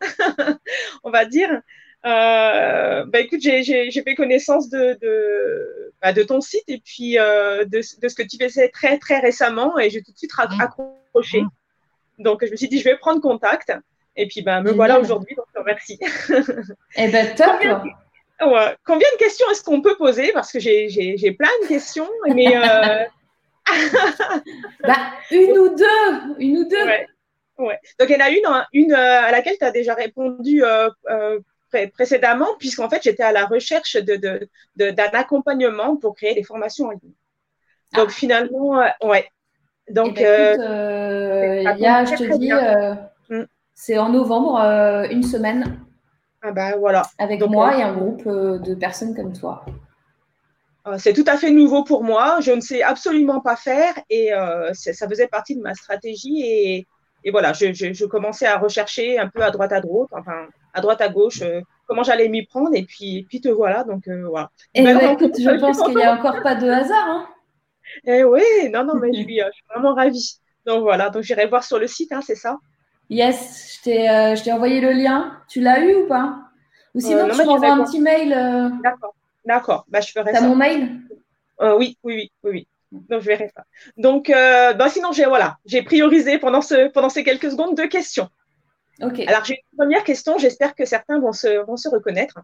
on va dire. Bah, écoute, j'ai fait connaissance de, de, bah, de, ton site et puis de, de, ce que tu faisais très, très récemment et j'ai tout de suite accroché. Mmh. Donc, je me suis dit, je vais prendre contact. Et puis, ben, me voilà aujourd'hui, donc merci. Eh ben, (laughs) top. Combien, de questions est-ce qu'on peut poser? Parce que j'ai plein de questions, mais. Euh, (laughs) bah, une ou deux. Une ou deux. Ouais. Donc, il y en a une, hein, une euh, à laquelle tu as déjà répondu euh, précédemment, puisqu'en fait, j'étais à la recherche d'un de, de, accompagnement pour créer des formations en ligne. Donc, ah. finalement, ouais, donc, eh ben, euh, il y a, je te dis, euh, mm. c'est en novembre, euh, une semaine. Ah ben voilà. Avec moi et un groupe de personnes comme toi. C'est tout à fait nouveau pour moi. Je ne sais absolument pas faire et ça faisait partie de ma stratégie. Et, et voilà, je, je, commençais à rechercher un peu à droite à droite, enfin à droite à gauche, comment j'allais m'y prendre. Et puis, puis te voilà. Donc voilà. Et ben, écoute, je (laughs) pense qu'il n'y a encore pas de hasard. Hein. Eh oui, non, non, mais (laughs) je suis, euh, vraiment ravie. Donc voilà, donc j'irai voir sur le site, hein, c'est ça? Yes, euh, je t'ai envoyé le lien. Tu l'as eu ou pas? Ou sinon, euh, tu m'envoies un petit mail. D'accord, d'accord. Bah, je ferai ça. T'as mon mail? Oui, oui, oui, oui, Donc, je verrai ça. Donc, euh, bah, sinon, j'ai voilà, j'ai priorisé pendant, ce, pendant ces quelques secondes deux questions. Ok. Alors, j'ai une première question. J'espère que certains vont se, vont se reconnaître.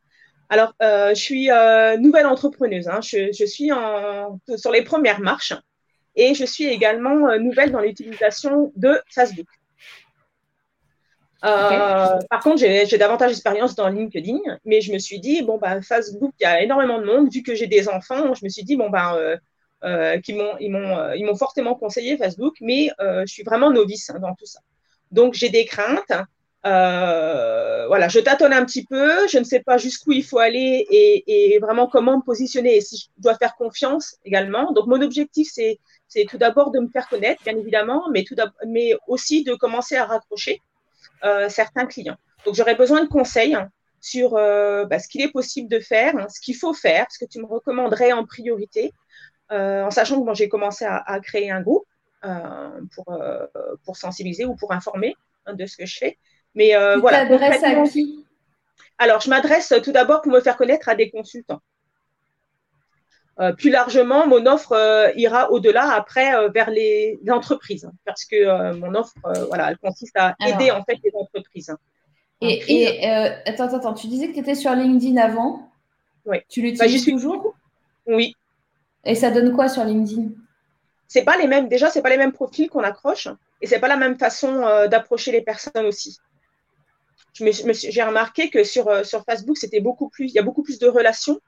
Alors, euh, je suis euh, nouvelle entrepreneuse. Hein. Je, je, suis en, sur les premières marches et je suis également euh, nouvelle dans l'utilisation de Facebook. Euh, par contre, j'ai davantage d'expérience dans LinkedIn, mais je me suis dit, bon, bah, Facebook, il y a énormément de monde. Vu que j'ai des enfants, je me suis dit, bon, bah, euh, euh, ils m'ont fortement conseillé Facebook, mais je suis vraiment novice hein, dans tout ça. Donc, j'ai des craintes. voilà, je tâtonne un petit peu, je ne sais pas jusqu'où il faut aller et, et, vraiment comment me positionner et si je dois faire confiance également. Donc, mon objectif, c'est tout d'abord de me faire connaître, bien évidemment, mais, tout mais aussi de commencer à raccrocher euh, certains clients. Donc, j'aurais besoin de conseils hein, sur euh, bah, ce qu'il est possible de faire, hein, ce qu'il faut faire, ce que tu me recommanderais en priorité, euh, en sachant que bon, j'ai commencé à, à, créer un groupe pour, pour sensibiliser ou pour informer hein, de ce que je fais. Mais tu voilà. t'adresses à qui? Alors, je m'adresse tout d'abord pour me faire connaître à des consultants. Euh, plus largement, mon offre euh, ira au-delà après euh, vers les, entreprises hein, parce que mon offre, voilà, elle consiste à aider en fait les entreprises. Hein. Et, attends, attends, tu disais que tu étais sur LinkedIn avant? Oui. Tu bah, l'utilises toujours? Oui. Et ça donne quoi sur LinkedIn? C'est pas les mêmes. Déjà, c'est pas les mêmes profils qu'on accroche et c'est pas la même façon d'approcher les personnes aussi. J'ai remarqué que sur, sur Facebook, c'était beaucoup plus. Il y a beaucoup plus de relations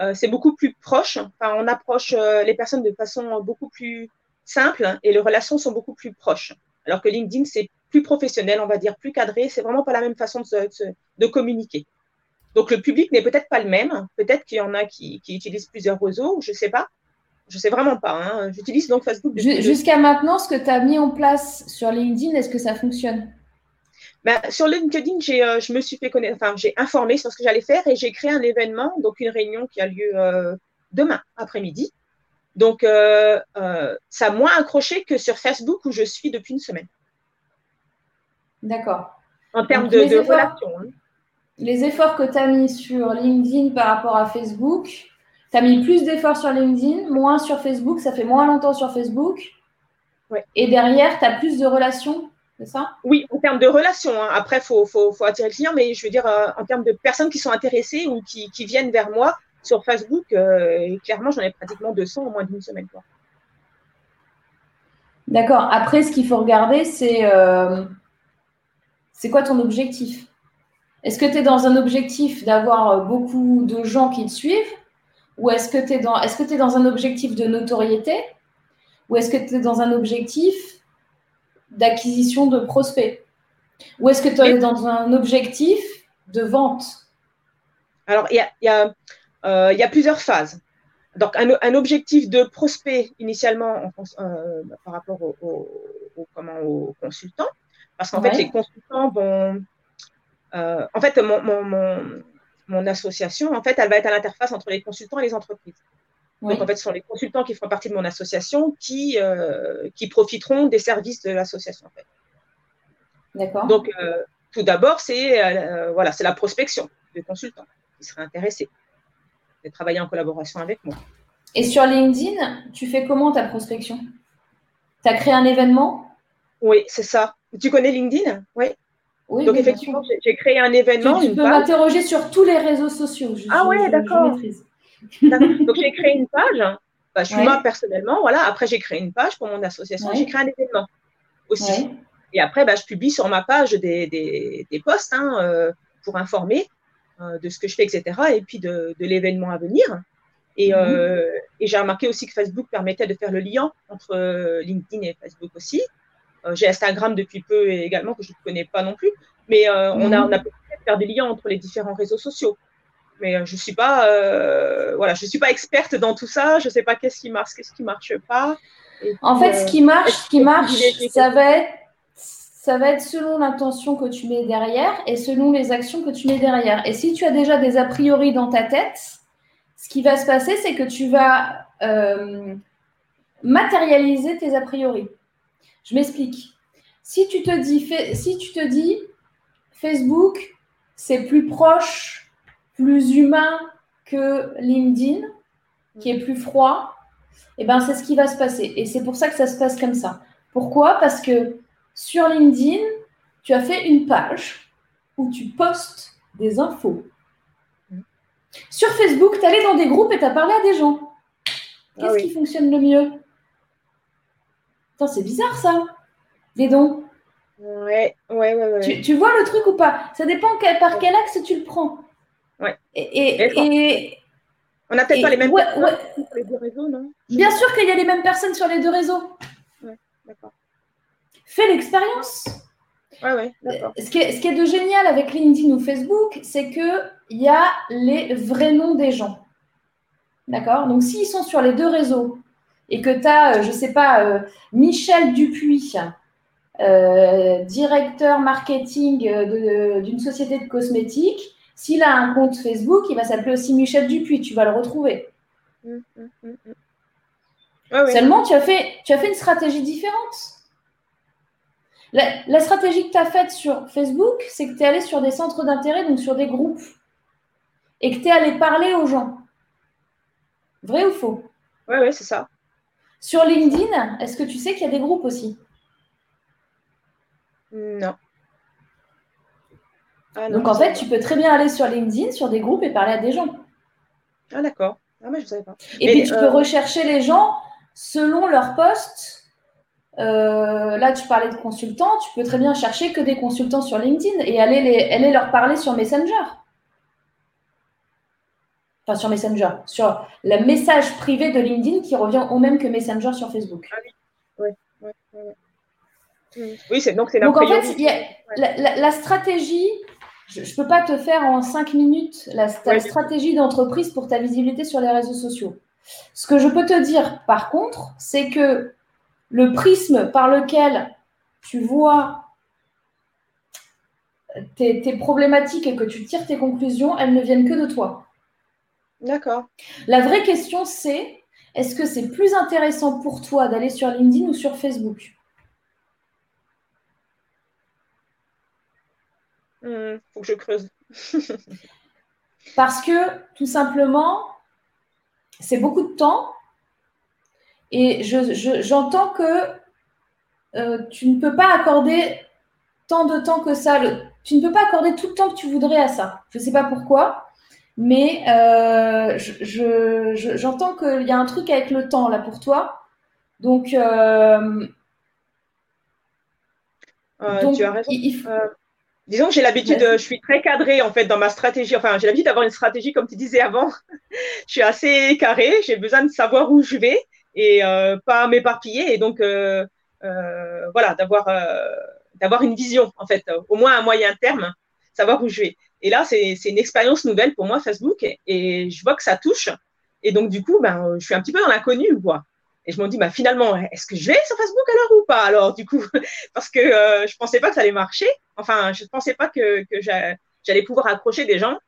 euh, c'est beaucoup plus proche. On approche euh, les personnes de façon beaucoup plus simple et les relations sont beaucoup plus proches. Alors que LinkedIn, c'est plus professionnel, on va dire, plus cadré. C'est vraiment pas la même façon de communiquer. Donc le public n'est peut-être pas le même. Peut-être qu'il y en a qui, qui, utilisent plusieurs réseaux, je sais pas. Je sais vraiment pas. Hein. J'utilise donc Facebook. Jusqu'à maintenant, ce que tu as mis en place sur LinkedIn, est-ce que ça fonctionne? Ben, sur LinkedIn, j'ai, euh, je me suis fait connaître, enfin, j'ai informé sur ce que j'allais faire et j'ai créé un événement, donc une réunion qui a lieu euh, demain après-midi. Donc, euh, ça a moins accroché que sur Facebook où je suis depuis une semaine. D'accord. En termes de, de relations. Hein. Les efforts que tu as mis sur LinkedIn par rapport à Facebook, tu as mis plus d'efforts sur LinkedIn, moins sur Facebook, ça fait moins longtemps sur Facebook. Ouais. Et derrière, tu as plus de relations c'est ça? Oui, en termes de relations. Hein. Après, il faut, faut, faut, attirer le client, mais je veux dire, euh, en termes de personnes qui sont intéressées ou qui, qui viennent vers moi sur Facebook, euh, clairement, j'en ai pratiquement 200 en moins d'une semaine. D'accord. Après, ce qu'il faut regarder, c'est euh, c'est quoi ton objectif? Est-ce que tu es dans un objectif d'avoir beaucoup de gens qui te suivent? Ou est-ce que tu es, dans, est -ce es dans un objectif de notoriété? Ou est-ce que tu es dans un objectif d'acquisition de prospects? Ou est-ce que tu es dans un objectif de vente? Alors, il y a, euh, y a, plusieurs phases. Donc, un, objectif de prospect initialement euh, par rapport aux aux consultants, parce qu'en fait, les consultants vont. Euh, en fait, mon, mon, mon, association, en fait, elle va être à l'interface entre les consultants et les entreprises. Donc, en fait, ce sont les consultants qui feront partie de mon association qui, euh, qui profiteront des services de l'association. En fait. D'accord. Donc, euh, tout d'abord, c'est voilà, la prospection de consultants qui seraient intéressés de travailler en collaboration avec moi. Et sur LinkedIn, tu fais comment ta prospection? Tu as créé un événement? Oui, c'est ça. Tu connais LinkedIn? Oui. Oui, Donc, effectivement, j'ai créé un événement. Tu, tu peux m'interroger sur tous les réseaux sociaux. ah oui, d'accord. Donc j'ai créé une page. Bah, je suis moi personnellement, voilà. Après j'ai créé une page pour mon association. J'ai créé un événement aussi. Et après, bah, je publie sur ma page des, des, des posts hein, euh, pour informer euh, de ce que je fais, etc. Et puis de, de l'événement à venir. Et, mhm. euh, et j'ai remarqué aussi que Facebook permettait de faire le lien entre LinkedIn et Facebook aussi. J'ai Instagram depuis peu également que je ne connais pas non plus. Mais on a, mhm. on a pu faire des liens entre les différents réseaux sociaux mais euh, je suis pas euh, voilà je suis pas experte dans tout ça je sais pas qu'est-ce qui marche qu'est-ce qui marche pas en fait ce euh, qui marche ce qui marche ça va être ça va être selon l'intention que tu mets derrière et selon les actions que tu mets derrière et si tu as déjà des a priori dans ta tête ce qui va se passer c'est que tu vas matérialiser tes a priori je m'explique si tu te dis si tu te dis Facebook c'est plus proche plus humain que LinkedIn, qui est plus froid, eh ben, c'est ce qui va se passer. Et c'est pour ça que ça se passe comme ça. Pourquoi? Parce que sur LinkedIn, tu as fait une page où tu postes des infos. Sur Facebook, tu allé dans des groupes et tu as parlé à des gens. Qu'est-ce ah qui fonctionne le mieux? C'est bizarre ça. Dis donc. Ouais, ouais, ouais. ouais. Tu, vois le truc ou pas? Ça dépend par quel axe tu le prends. Ouais. Et, On n'a peut-être pas les mêmes personnes sur les deux réseaux, non? Bien sûr qu'il y a les mêmes personnes sur les deux réseaux. Ouais, d'accord. Fais l'expérience. Ouais, ouais, d'accord. Ce qui, est, ce qui est de génial avec LinkedIn ou Facebook, c'est qu'il y a les vrais noms des gens. D'accord? Donc, s'ils sont sur les deux réseaux et que tu as, euh, je ne sais pas, euh, Michel Dupuis, euh, directeur marketing d'une société de cosmétiques, s'il a un compte Facebook, il va s'appeler aussi Michel Dupuis, tu vas le retrouver. Mmh, mmh, mmh, Seulement, tu as, fait, tu as fait une stratégie différente. La, stratégie que tu as faite sur Facebook, c'est que tu es allé sur des centres d'intérêt, donc sur des groupes, et que tu es allé parler aux gens. Vrai ou faux? Oui, oui, c'est ça. Sur LinkedIn, est-ce que tu sais qu'il y a des groupes aussi? Non. Ah Donc en fait, tu peux très bien aller sur LinkedIn, sur des groupes et parler à des gens. Ah d'accord. Ah mais je savais pas. Et puis tu peux euh, rechercher les gens selon leur poste. Euh, là, tu parlais de consultants, tu peux très bien chercher que des consultants sur LinkedIn et aller, les, aller leur parler sur Messenger enfin sur Messenger, sur le message privé de LinkedIn qui revient au même que Messenger sur Facebook. Ah oui, oui, oui. Oui, c'est donc c'est Donc en fait, la, stratégie, je ne peux pas te faire en cinq minutes la, stratégie d'entreprise pour ta visibilité sur les réseaux sociaux. Ce que je peux te dire par contre, c'est que le prisme par lequel tu vois tes, tes problématiques et que tu tires tes conclusions, elles ne viennent que de toi. D'accord. La vraie question, c'est est-ce que c'est plus intéressant pour toi d'aller sur LinkedIn ou sur Facebook? Il hmm, faut que je creuse. (laughs) Parce que tout simplement, c'est beaucoup de temps. Et j'entends que euh, tu ne peux pas accorder tant de temps que ça. tu ne peux pas accorder tout le temps que tu voudrais à ça. Je ne sais pas pourquoi. Mais euh, j'entends qu'il y a un truc avec le temps là pour toi. Donc, euh, euh, tu as raison. disons que j'ai l'habitude, je suis très cadrée en fait dans ma stratégie. Enfin, j'ai l'habitude d'avoir une stratégie comme tu disais avant. (laughs) je suis assez carrée. J'ai besoin de savoir où je vais et pas m'éparpiller. Et donc, voilà, d'avoir d'avoir une vision en fait, au moins à moyen terme, savoir où je vais. Et là, c'est une expérience nouvelle pour moi, Facebook, et, je vois que ça touche. Et donc, du coup, ben, je suis un petit peu dans l'inconnu, quoi. Et je me dis, bah, finalement, est-ce que je vais sur Facebook alors ou pas? Alors, du coup, (laughs) parce que euh, je ne pensais pas que ça allait marcher. Enfin, je ne pensais pas que, que j'allais pouvoir accrocher des gens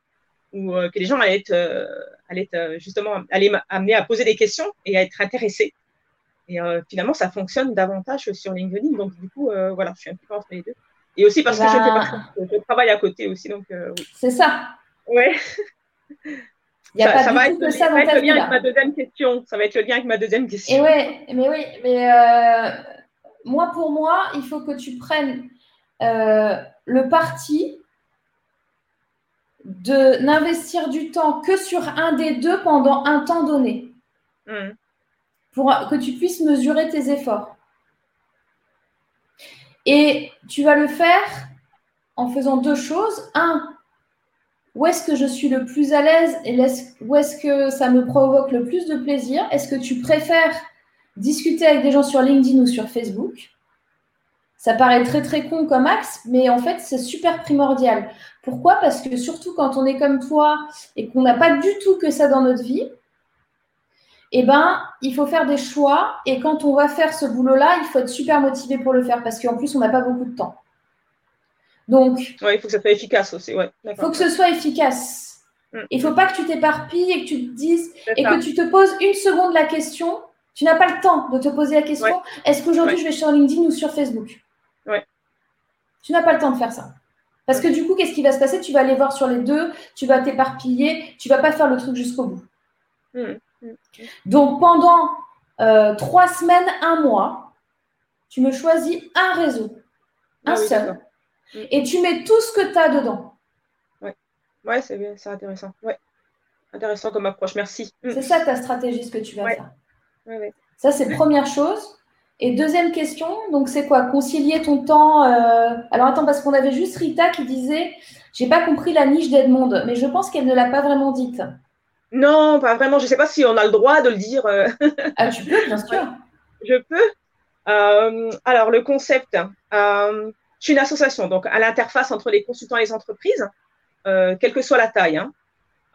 ou euh, que les gens allaient être, euh, allaient être justement allaient à poser des questions et à être intéressés. Et finalement, ça fonctionne davantage sur LinkedIn. Donc, du coup, voilà, je suis un peu entre les deux. Et aussi parce que je, bah. je, travaille à côté aussi. Donc, euh, oui. C'est ça. Ouais. Il y a ça, pas va être, ça, ça va être le lien avec ma deuxième question. Ça va être le lien avec ma deuxième question. Et ouais, mais oui, mais euh, moi pour moi, il faut que tu prennes euh, le parti de n'investir du temps que sur un des deux pendant un temps donné. Hmm. Pour que tu puisses mesurer tes efforts. Et tu vas le faire en faisant deux choses. Un, où est-ce que je suis le plus à l'aise et où est-ce que ça me provoque le plus de plaisir? Est-ce que tu préfères discuter avec des gens sur LinkedIn ou sur Facebook? Ça paraît très très con comme axe, mais en fait c'est super primordial. Pourquoi? Parce que surtout quand on est comme toi et qu'on n'a pas du tout que ça dans notre vie, eh ben, il faut faire des choix. Et quand on va faire ce boulot-là, il faut être super motivé pour le faire parce qu'en plus, on n'a pas beaucoup de temps. Donc, il faut que ça soit efficace aussi. il faut que ce soit efficace. Mm. Il ne faut pas que tu t'éparpilles et que tu te dises et que tu te poses une seconde la question. Tu n'as pas le temps de te poser la question est-ce qu'aujourd'hui je vais sur LinkedIn ou sur Facebook? Tu n'as pas le temps de faire ça. Parce que du coup, qu'est-ce qui va se passer? Tu vas aller voir sur les deux, tu vas t'éparpiller, tu ne vas pas faire le truc jusqu'au bout. Mm. Donc pendant euh, trois semaines, un mois, tu me choisis un réseau, un ah seul, mm. et tu mets tout ce que tu as dedans. Ouais, ouais c'est intéressant. Ouais. Intéressant comme approche, merci. Mm. C'est ça ta stratégie, ce que tu vas faire. Ça, c'est première chose. Et deuxième question, donc c'est quoi? Concilier ton temps. Euh, alors attends, parce qu'on avait juste Rita qui disait J'ai pas compris la niche d'Edmond, mais je pense qu'elle ne l'a pas vraiment dite. Non, pas vraiment. Je ne sais pas si on a le droit de le dire. Euh. ah, tu peux, bien sûr. (laughs) Je peux. Euh, alors, le concept, je suis une association, donc à l'interface entre les consultants et les entreprises, quelle que soit la taille. Hein.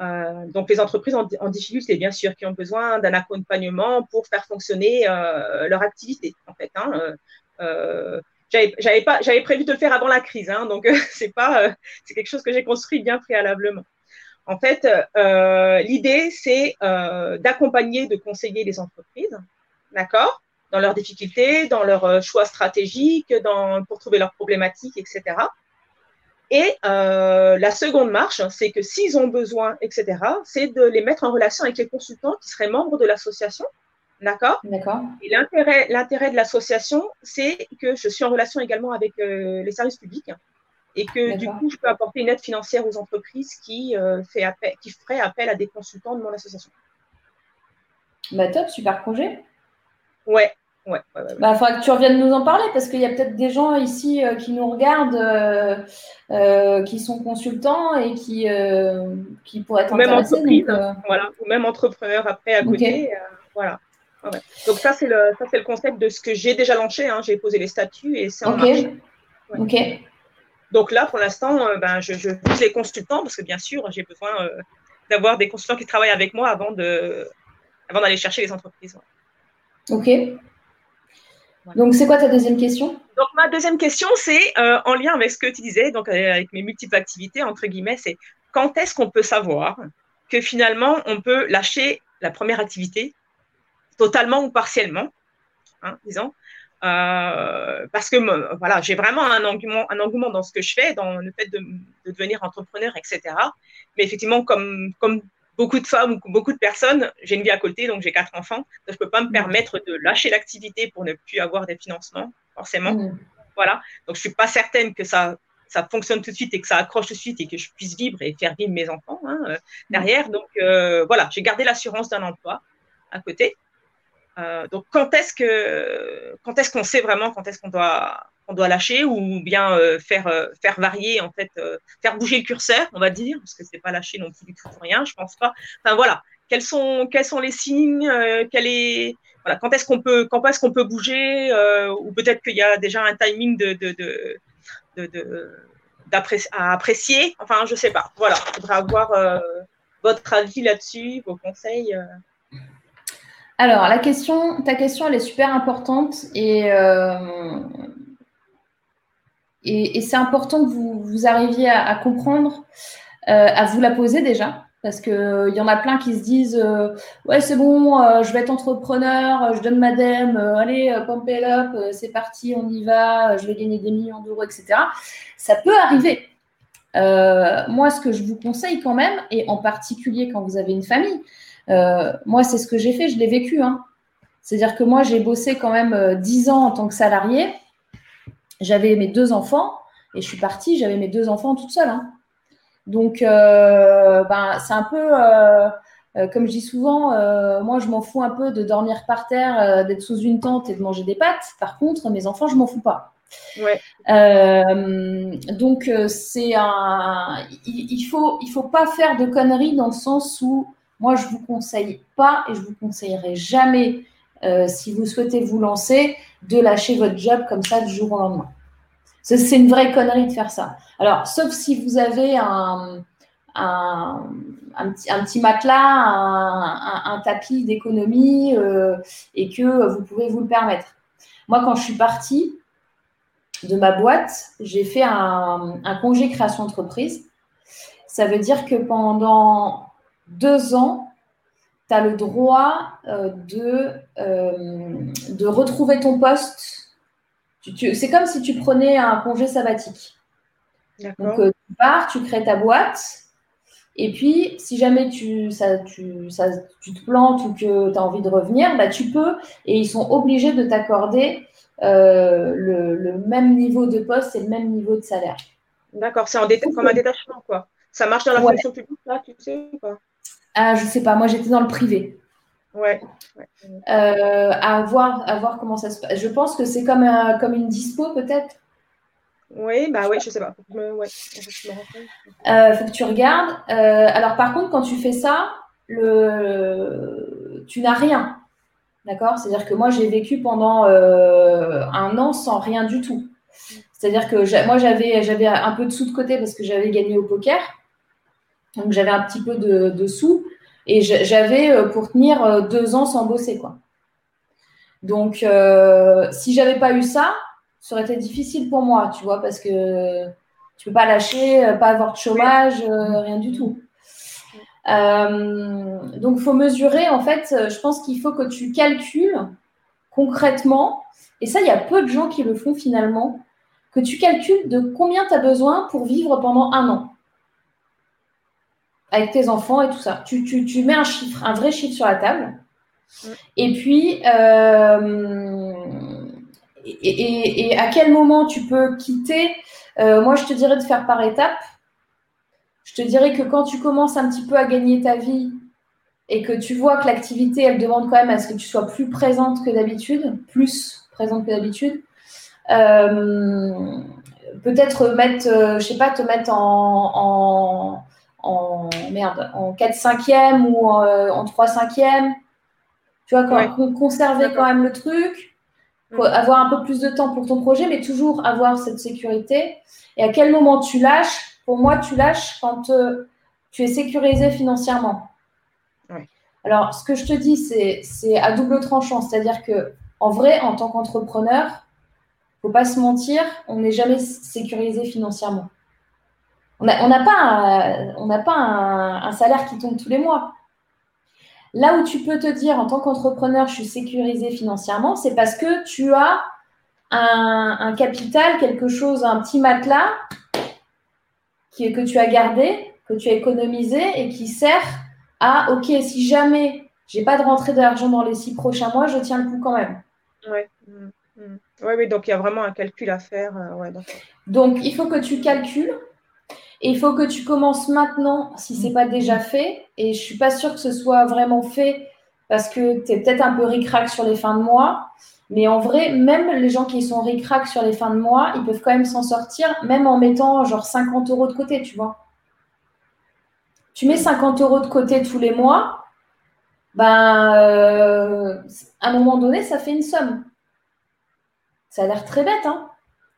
Euh, donc les entreprises en, difficulté, bien sûr, qui ont besoin d'un accompagnement pour faire fonctionner euh, leur activité, en fait. Hein. Euh, j'avais prévu de le faire avant la crise, hein, donc (laughs) c'est pas, c'est quelque chose que j'ai construit bien préalablement. En fait, l'idée c'est d'accompagner, de conseiller les entreprises, d'accord, dans leurs difficultés, dans leurs choix stratégiques, dans, pour trouver leurs problématiques, etc. Et euh, la seconde marche, c'est que s'ils ont besoin, etc., c'est de les mettre en relation avec les consultants qui seraient membres de l'association. D'accord D'accord. Et l'intérêt, l'intérêt de l'association, c'est que je suis en relation également avec euh, les services publics et que du coup, je peux apporter une aide financière aux entreprises qui, euh, fait appel, qui feraient appel à des consultants de mon association. Bah top, super projet. Ouais, Ouais, Bah, faudra que tu reviennes nous en parler parce qu'il y a peut-être des gens ici euh, qui nous regardent, euh, euh, qui sont consultants et qui, qui pourraient être même intéressés. voilà, ou même entrepreneurs après à côté. voilà. Donc ça c'est le ça c'est le concept de ce que j'ai déjà lancé. Hein. J'ai posé les statuts et c'est en marche. Ok. Donc là pour l'instant, ben, je, je vise les consultants parce que bien sûr j'ai besoin d'avoir des consultants qui travaillent avec moi avant de avant d'aller chercher les entreprises. Ok. Donc, c'est quoi ta deuxième question? Donc, ma deuxième question, c'est euh, en lien avec ce que tu disais, donc euh, avec mes multiples activités, entre guillemets, c'est quand est-ce qu'on peut savoir que finalement, on peut lâcher la première activité totalement ou partiellement, hein, disons, euh, parce que voilà, j'ai vraiment un engouement, un engouement dans ce que je fais, dans le fait de, de devenir entrepreneur, etc. Mais effectivement, comme, comme beaucoup de femmes ou beaucoup de personnes, j'ai une vie à côté, donc j'ai quatre enfants, je ne peux pas me mm. permettre de lâcher l'activité pour ne plus avoir des financements, forcément. Mm. Voilà. Donc, je ne suis pas certaine que ça, ça fonctionne tout de suite et que ça accroche tout de suite et que je puisse vivre et faire vivre mes enfants hein, euh, mm. derrière. Donc, euh, voilà, j'ai gardé l'assurance d'un emploi à côté. Euh, donc, quand est-ce que, quand est-ce qu'on sait vraiment quand est-ce qu'on doit on doit lâcher ou bien euh, faire, euh, faire varier, en fait, euh, faire bouger le curseur, on va dire, parce que c'est pas lâcher non plus du tout rien, je pense pas. Enfin voilà, quels sont, quels sont les signes, quel est, voilà, quand est-ce qu'on peut, quand est-ce qu'on peut bouger, ou peut-être qu'il y a déjà un timing de, de, de, de, à apprécier. Enfin, je sais pas. Voilà, voudrais avoir votre avis là-dessus, vos conseils. Alors, ta question, elle est super importante et et, c'est important que vous, arriviez à, comprendre, euh, à vous la poser déjà, parce qu'il euh, y en a plein qui se disent euh, Ouais, c'est bon, je vais être entrepreneur, je donne ma dème, allez, pump it up, c'est parti, on y va, je vais gagner des millions d'euros, etc. Ça peut arriver. moi, ce que je vous conseille quand même, et en particulier quand vous avez une famille, moi, c'est ce que j'ai fait, je l'ai vécu. Hein. C'est-à-dire que moi, j'ai bossé quand même 10 ans en tant que salarié j'avais mes deux enfants et je suis partie, j'avais mes deux enfants toute seule. Hein. Donc, euh, ben, c'est un peu, euh, euh, comme je dis souvent, moi, je m'en fous un peu de dormir par terre, d'être sous une tente et de manger des pâtes. Par contre, mes enfants, je m'en fous pas. donc, c'est un. Il, faut, il faut pas faire de conneries dans le sens où moi, je vous conseille pas et je vous conseillerai jamais, si vous souhaitez vous lancer, de lâcher votre job comme ça du jour au lendemain. C'est une vraie connerie de faire ça. Alors, sauf si vous avez un, un petit, matelas, un, tapis d'économie euh, et que vous pouvez vous le permettre. Moi, quand je suis partie de ma boîte, j'ai fait un, congé création entreprise. Ça veut dire que pendant deux ans, tu as le droit euh, de, euh, de retrouver ton poste. c'est comme si tu prenais un congé sabbatique. Donc, euh, tu pars, tu crées ta boîte, Et puis, si jamais tu, ça, tu, ça, tu te plantes ou que tu as envie de revenir, bah, tu peux. Et ils sont obligés de t'accorder euh, le, même niveau de poste et le même niveau de salaire. D'accord, c'est comme un détachement, quoi. Ça marche dans la fonction publique, là, tu sais ou pas? Ah, je sais pas. Moi, j'étais dans le privé. Ouais. Euh, à, voir, à voir comment ça se passe. Je pense que c'est comme, comme une dispo, peut-être? Oui, bah oui, je sais pas. Ouais, euh, faut que tu regardes. Euh, alors par contre, quand tu fais ça, le... tu n'as rien. D'accord? C'est-à-dire que moi, j'ai vécu pendant un an sans rien du tout. C'est-à-dire que moi, j'avais, j'avais un peu de sous de côté parce que j'avais gagné au poker. Donc j'avais un petit peu de, sous. Et j'avais pour tenir deux ans sans bosser. quoi. Donc, si j'avais pas eu ça, ça aurait été difficile pour moi, tu vois, parce que tu peux pas lâcher, euh, pas avoir de chômage, euh, rien du tout. Euh, donc, faut mesurer, en fait, je pense qu'il faut que tu calcules concrètement, et ça, il y a peu de gens qui le font finalement, que tu calcules de combien tu as besoin pour vivre pendant un an avec tes enfants et tout ça. Tu, tu, mets un chiffre, un vrai chiffre sur la table. Et puis, et, à quel moment tu peux quitter? Euh, Moi, je te dirais de faire par étapes. Je te dirais que quand tu commences un petit peu à gagner ta vie et que tu vois que l'activité, elle demande quand même à ce que tu sois plus présente que d'habitude, plus présente que d'habitude, euh, peut-être mettre, euh, je sais pas, te mettre en, en, merde, en 4 5 e ou en, 3 5 e Tu vois, quand, conserver quand même le truc avoir un peu plus de temps pour ton projet, mais toujours avoir cette sécurité. Et à quel moment tu lâches Pour moi, tu lâches quand euh, tu es sécurisé financièrement. Alors, ce que je te dis, c'est à double tranchant. C'est-à-dire que, en vrai, en tant qu'entrepreneur, faut pas se mentir, on n'est jamais sécurisé financièrement. On n'a pas, on pas un salaire qui tombe tous les mois. Là où tu peux te dire en tant qu'entrepreneur, je suis sécurisé financièrement, c'est parce que tu as un, capital, quelque chose, un petit matelas qui, que tu as gardé, que tu as économisé et qui sert à, OK, si jamais j'ai pas de rentrée d'argent dans les six prochains mois, je tiens le coup quand même. Oui, mmh, mmh. oui, donc il y a vraiment un calcul à faire. Euh, donc il faut que tu calcules il faut que tu commences maintenant, si ce n'est pas déjà fait. Et je ne suis pas sûre que ce soit vraiment fait parce que tu es peut-être un peu ric sur les fins de mois. Mais en vrai, même les gens qui sont ric sur les fins de mois, ils peuvent quand même s'en sortir, même en mettant genre 50 euros de côté, tu vois. Tu mets 50 euros de côté tous les mois, ben, euh, à un moment donné, ça fait une somme. Ça a l'air très bête, hein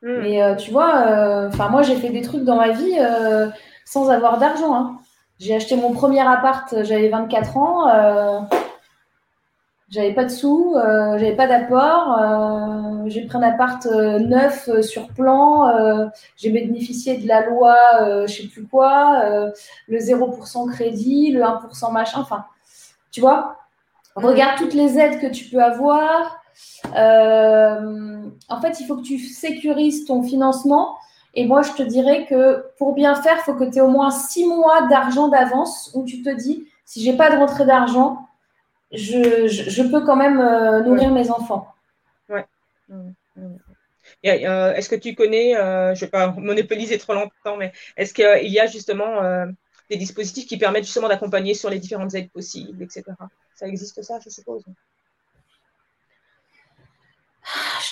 Mm. Mais euh, tu vois, euh, enfin moi j'ai fait des trucs dans ma vie euh, sans avoir d'argent. Hein. J'ai acheté mon premier appart, j'avais 24 ans, j'avais pas de sous, j'avais pas d'apport, j'ai pris un appart neuf sur plan, j'ai bénéficié de la loi, je sais plus quoi, le 0% crédit, le 1% machin, enfin, tu vois, mm. regarde toutes les aides que tu peux avoir. Euh, en fait, il faut que tu sécurises ton financement. Et moi, je te dirais que pour bien faire, il faut que tu aies au moins six mois d'argent d'avance où tu te dis, si j'ai pas de rentrée d'argent, je, peux quand même euh, nourrir mes enfants. Ouais. Mmh. Euh, est-ce que tu connais, je ne vais pas monopoliser trop longtemps, mais est-ce qu'il y a justement des dispositifs qui permettent justement d'accompagner sur les différentes aides possibles, etc. Ça existe ça, je suppose?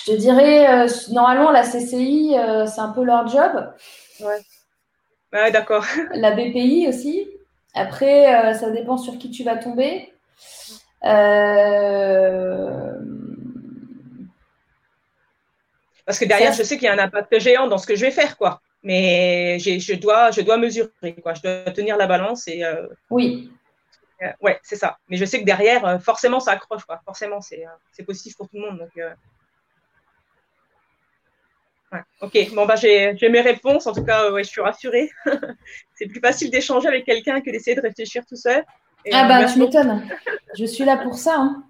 Je te dirais, euh, normalement, la CCI, euh, c'est un peu leur job. Ouais. Ouais, d'accord. (laughs) La BPI aussi. Après, euh, ça dépend sur qui tu vas tomber. Parce que derrière, je sais qu'il y a un impact géant dans ce que je vais faire, quoi. Mais je dois, je dois mesurer, quoi. Je dois tenir la balance et. Oui. ouais, c'est ça. Mais je sais que derrière, forcément, ça accroche, quoi. Forcément, c'est positif pour tout le monde. Donc, Ok, bon, bah, j'ai mes réponses. En tout cas, ouais, je suis rassurée. (laughs) c'est plus facile d'échanger avec quelqu'un que d'essayer de réfléchir tout seul. ah, bah, tu m'étonnes. je suis là pour ça. Hein.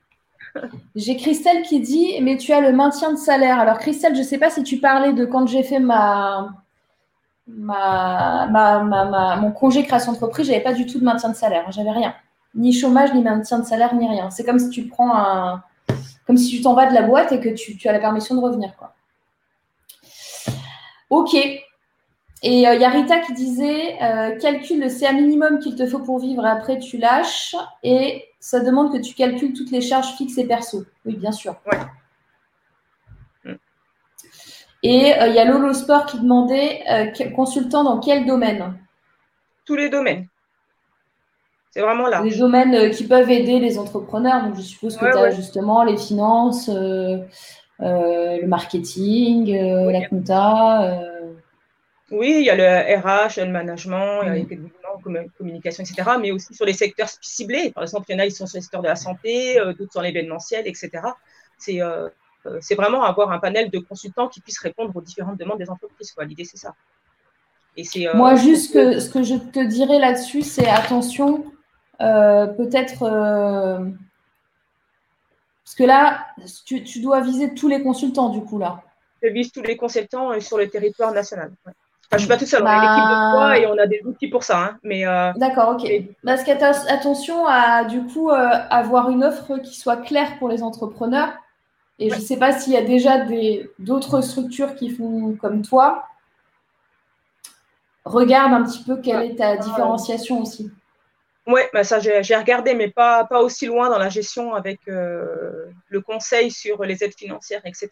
J'ai Christelle qui dit Mais tu as le maintien de salaire. Alors, Christelle, je ne sais pas si tu parlais de quand j'ai fait ma, ma, ma, mon congé création d'entreprise, j'avais pas du tout de maintien de salaire. J'avais rien. Ni chômage, ni maintien de salaire, ni rien. C'est comme si tu prends un. Comme si tu t'en vas de la boîte et que tu, as la permission de revenir. Quoi. Ok. Et il y a Rita qui disait euh, calcule le CA minimum qu'il te faut pour vivre et après tu lâches. Et ça demande que tu calcules toutes les charges fixes et perso. Oui, bien sûr. Ouais. Et euh, il y a Lolo Sport qui demandait euh, consultant dans quel domaine? Tous les domaines. C'est vraiment là. Les domaines euh, qui peuvent aider les entrepreneurs. Donc, je suppose que tu as justement les finances, le marketing, la compta. Oui, il y a le RH, le management, il y a mm. les communication, etc. Mais aussi sur les secteurs ciblés. Par exemple, il y en a, qui sont sur le secteur de la santé, d'autres sur l'événementiel, etc. C'est euh, vraiment avoir un panel de consultants qui puissent répondre aux différentes demandes des entreprises. L'idée, c'est ça. Et euh, Moi, juste ce que je te dirais là-dessus, c'est attention, euh, peut-être. Parce que là, tu, dois viser tous les consultants, du coup, là. Je vise tous les consultants sur le territoire national. Enfin, je ne suis pas tout seul, on a une équipe de trois bah et on a des outils pour ça. Hein. mais, D'accord, ok. Parce qu'attention à, du coup, avoir une offre qui soit claire pour les entrepreneurs et je ne sais pas s'il y a déjà d'autres structures qui font comme toi. Regarde un petit peu quelle est ta différenciation aussi. Oui, bah ça j'ai regardé, mais pas, pas aussi loin dans la gestion avec euh, le conseil sur les aides financières, etc.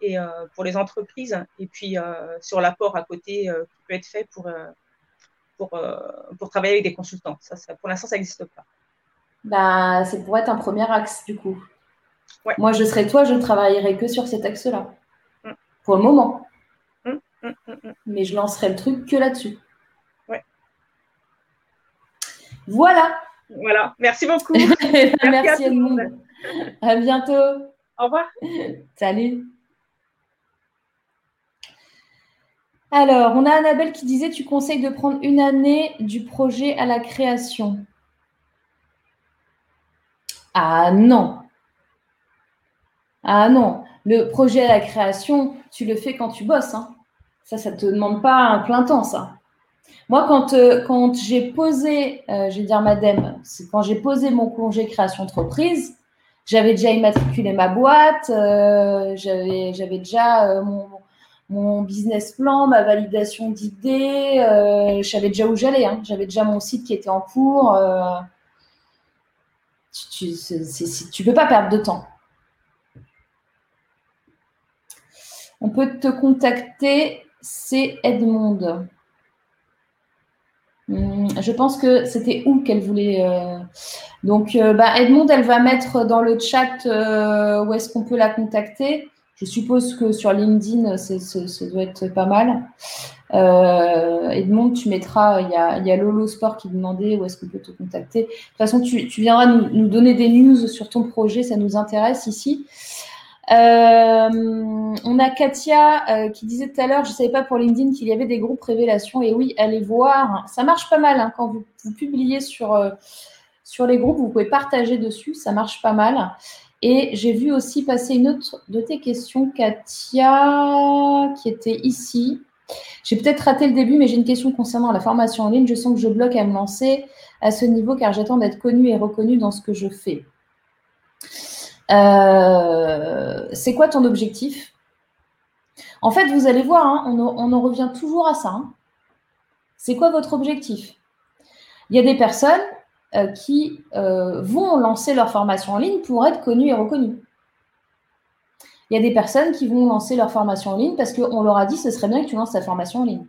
Et euh, pour les entreprises, et puis euh, sur l'apport à côté qui peut être fait pour, pour, pour travailler avec des consultants. Ça, pour l'instant, ça n'existe pas. Bah, c'est pour être un premier axe du coup. Moi, je serais toi, je ne travaillerai que sur cet axe-là. Mm. Pour le moment. Mm, mm, Mais je lancerai le truc que là-dessus. Ouais. Voilà. Voilà. Merci beaucoup. Merci, (laughs) Merci à, tout À bientôt. Au revoir. Salut. Alors, on a Annabelle qui disait Tu conseilles de prendre une année du projet à la création. Ah non, ah non, le projet à la création, tu le fais quand tu bosses. Hein. Ça, ça ne te demande pas un plein temps, ça. Moi, quand, euh, quand j'ai posé, euh, je vais dire madame, c'est quand j'ai posé mon congé création entreprise, j'avais déjà immatriculé ma boîte, euh, j'avais, déjà mon, mon, business plan, ma validation d'idées, je savais déjà où j'allais, hein. j'avais déjà mon site qui était en cours. tu ne peux pas perdre de temps. On peut te contacter, c'est Edmond. Hmm, je pense que c'était où qu'elle voulait. Euh, donc, euh, bah, Edmond, elle va mettre dans le chat euh, où est-ce qu'on peut la contacter? Je suppose que sur LinkedIn, ça doit être pas mal. Edmond, tu mettras, il y a, Lolo Sport qui demandait où est-ce qu'on peut te contacter. De toute façon, tu, viendras nous, donner des news sur ton projet, ça nous intéresse ici. Euh, on a Katia euh, qui disait tout à l'heure, je ne savais pas pour LinkedIn qu'il y avait des groupes révélations. Et oui, allez voir. Ça marche pas mal hein, quand vous, publiez sur, euh, sur les groupes. Vous pouvez partager dessus. Ça marche pas mal. Et j'ai vu aussi passer une autre de tes questions, Katia, qui était ici. J'ai peut-être raté le début, mais j'ai une question concernant la formation en ligne. Je sens que je bloque à me lancer à ce niveau car j'attends d'être connue et reconnue dans ce que je fais. Euh, c'est quoi ton objectif? En fait, vous allez voir, hein, on, en revient toujours à ça. Hein. C'est quoi votre objectif? Il y a des personnes euh, qui euh, vont lancer leur formation en ligne pour être connues et reconnues. Il y a des personnes qui vont lancer leur formation en ligne parce qu'on leur a dit ce serait bien que tu lances ta formation en ligne.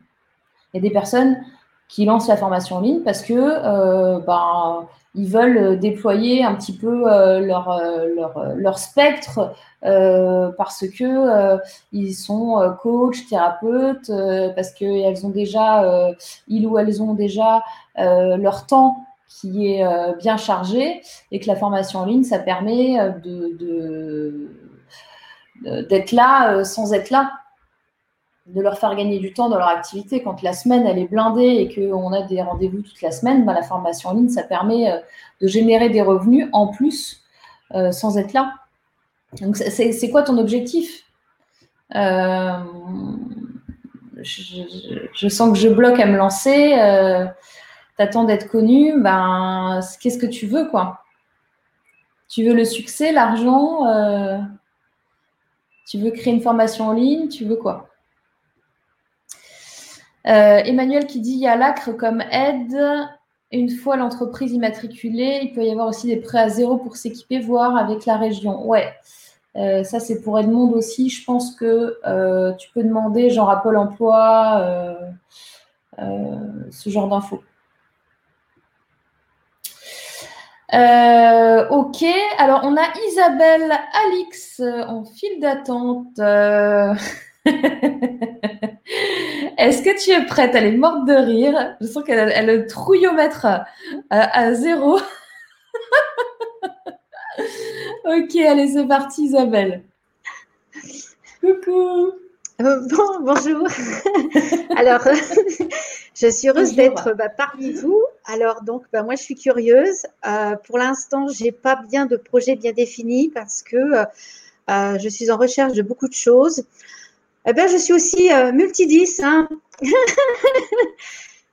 Il y a des personnes qui lancent la formation en ligne parce que ben, ils veulent déployer un petit peu euh, leur, euh, leur, leur, spectre parce que ils sont coach, thérapeutes, parce qu'elles ont déjà, ils ou elles ont déjà leur temps qui est bien chargé et que la formation en ligne, ça permet de, d'être là sans être là de leur faire gagner du temps dans leur activité. Quand la semaine, elle est blindée et qu'on a des rendez-vous toute la semaine, bah, la formation en ligne, ça permet euh, de générer des revenus en plus euh, sans être là. Donc, c'est quoi ton objectif? Euh, je, sens que je bloque à me lancer. T'attends d'être connu. Ben, qu'est-ce que tu veux, quoi? Tu veux le succès, l'argent Tu veux créer une formation en ligne Tu veux quoi? Euh, Emmanuel qui dit il y a l'ACRE comme aide. Une fois l'entreprise immatriculée, il peut y avoir aussi des prêts à zéro pour s'équiper, voire avec la région. Ouais, euh, ça c'est pour Edmond aussi. Je pense que euh, tu peux demander genre à Pôle emploi ce genre d'infos. ok, alors on a Isabelle Alix en file d'attente. (laughs) (laughs) Est-ce que tu es prête? Elle est morte de rire. Je sens qu'elle a, le trouillomètre à, à zéro. (laughs) ok, allez, c'est parti, Isabelle. Coucou. Euh, bon, bonjour. (laughs) Alors, je suis heureuse d'être bah, parmi vous. Alors, donc, bah, moi, je suis curieuse. Euh, pour l'instant, je n'ai pas bien de projet bien défini parce que euh, je suis en recherche de beaucoup de choses. Eh ben, je suis aussi euh, multidis. Hein. (laughs)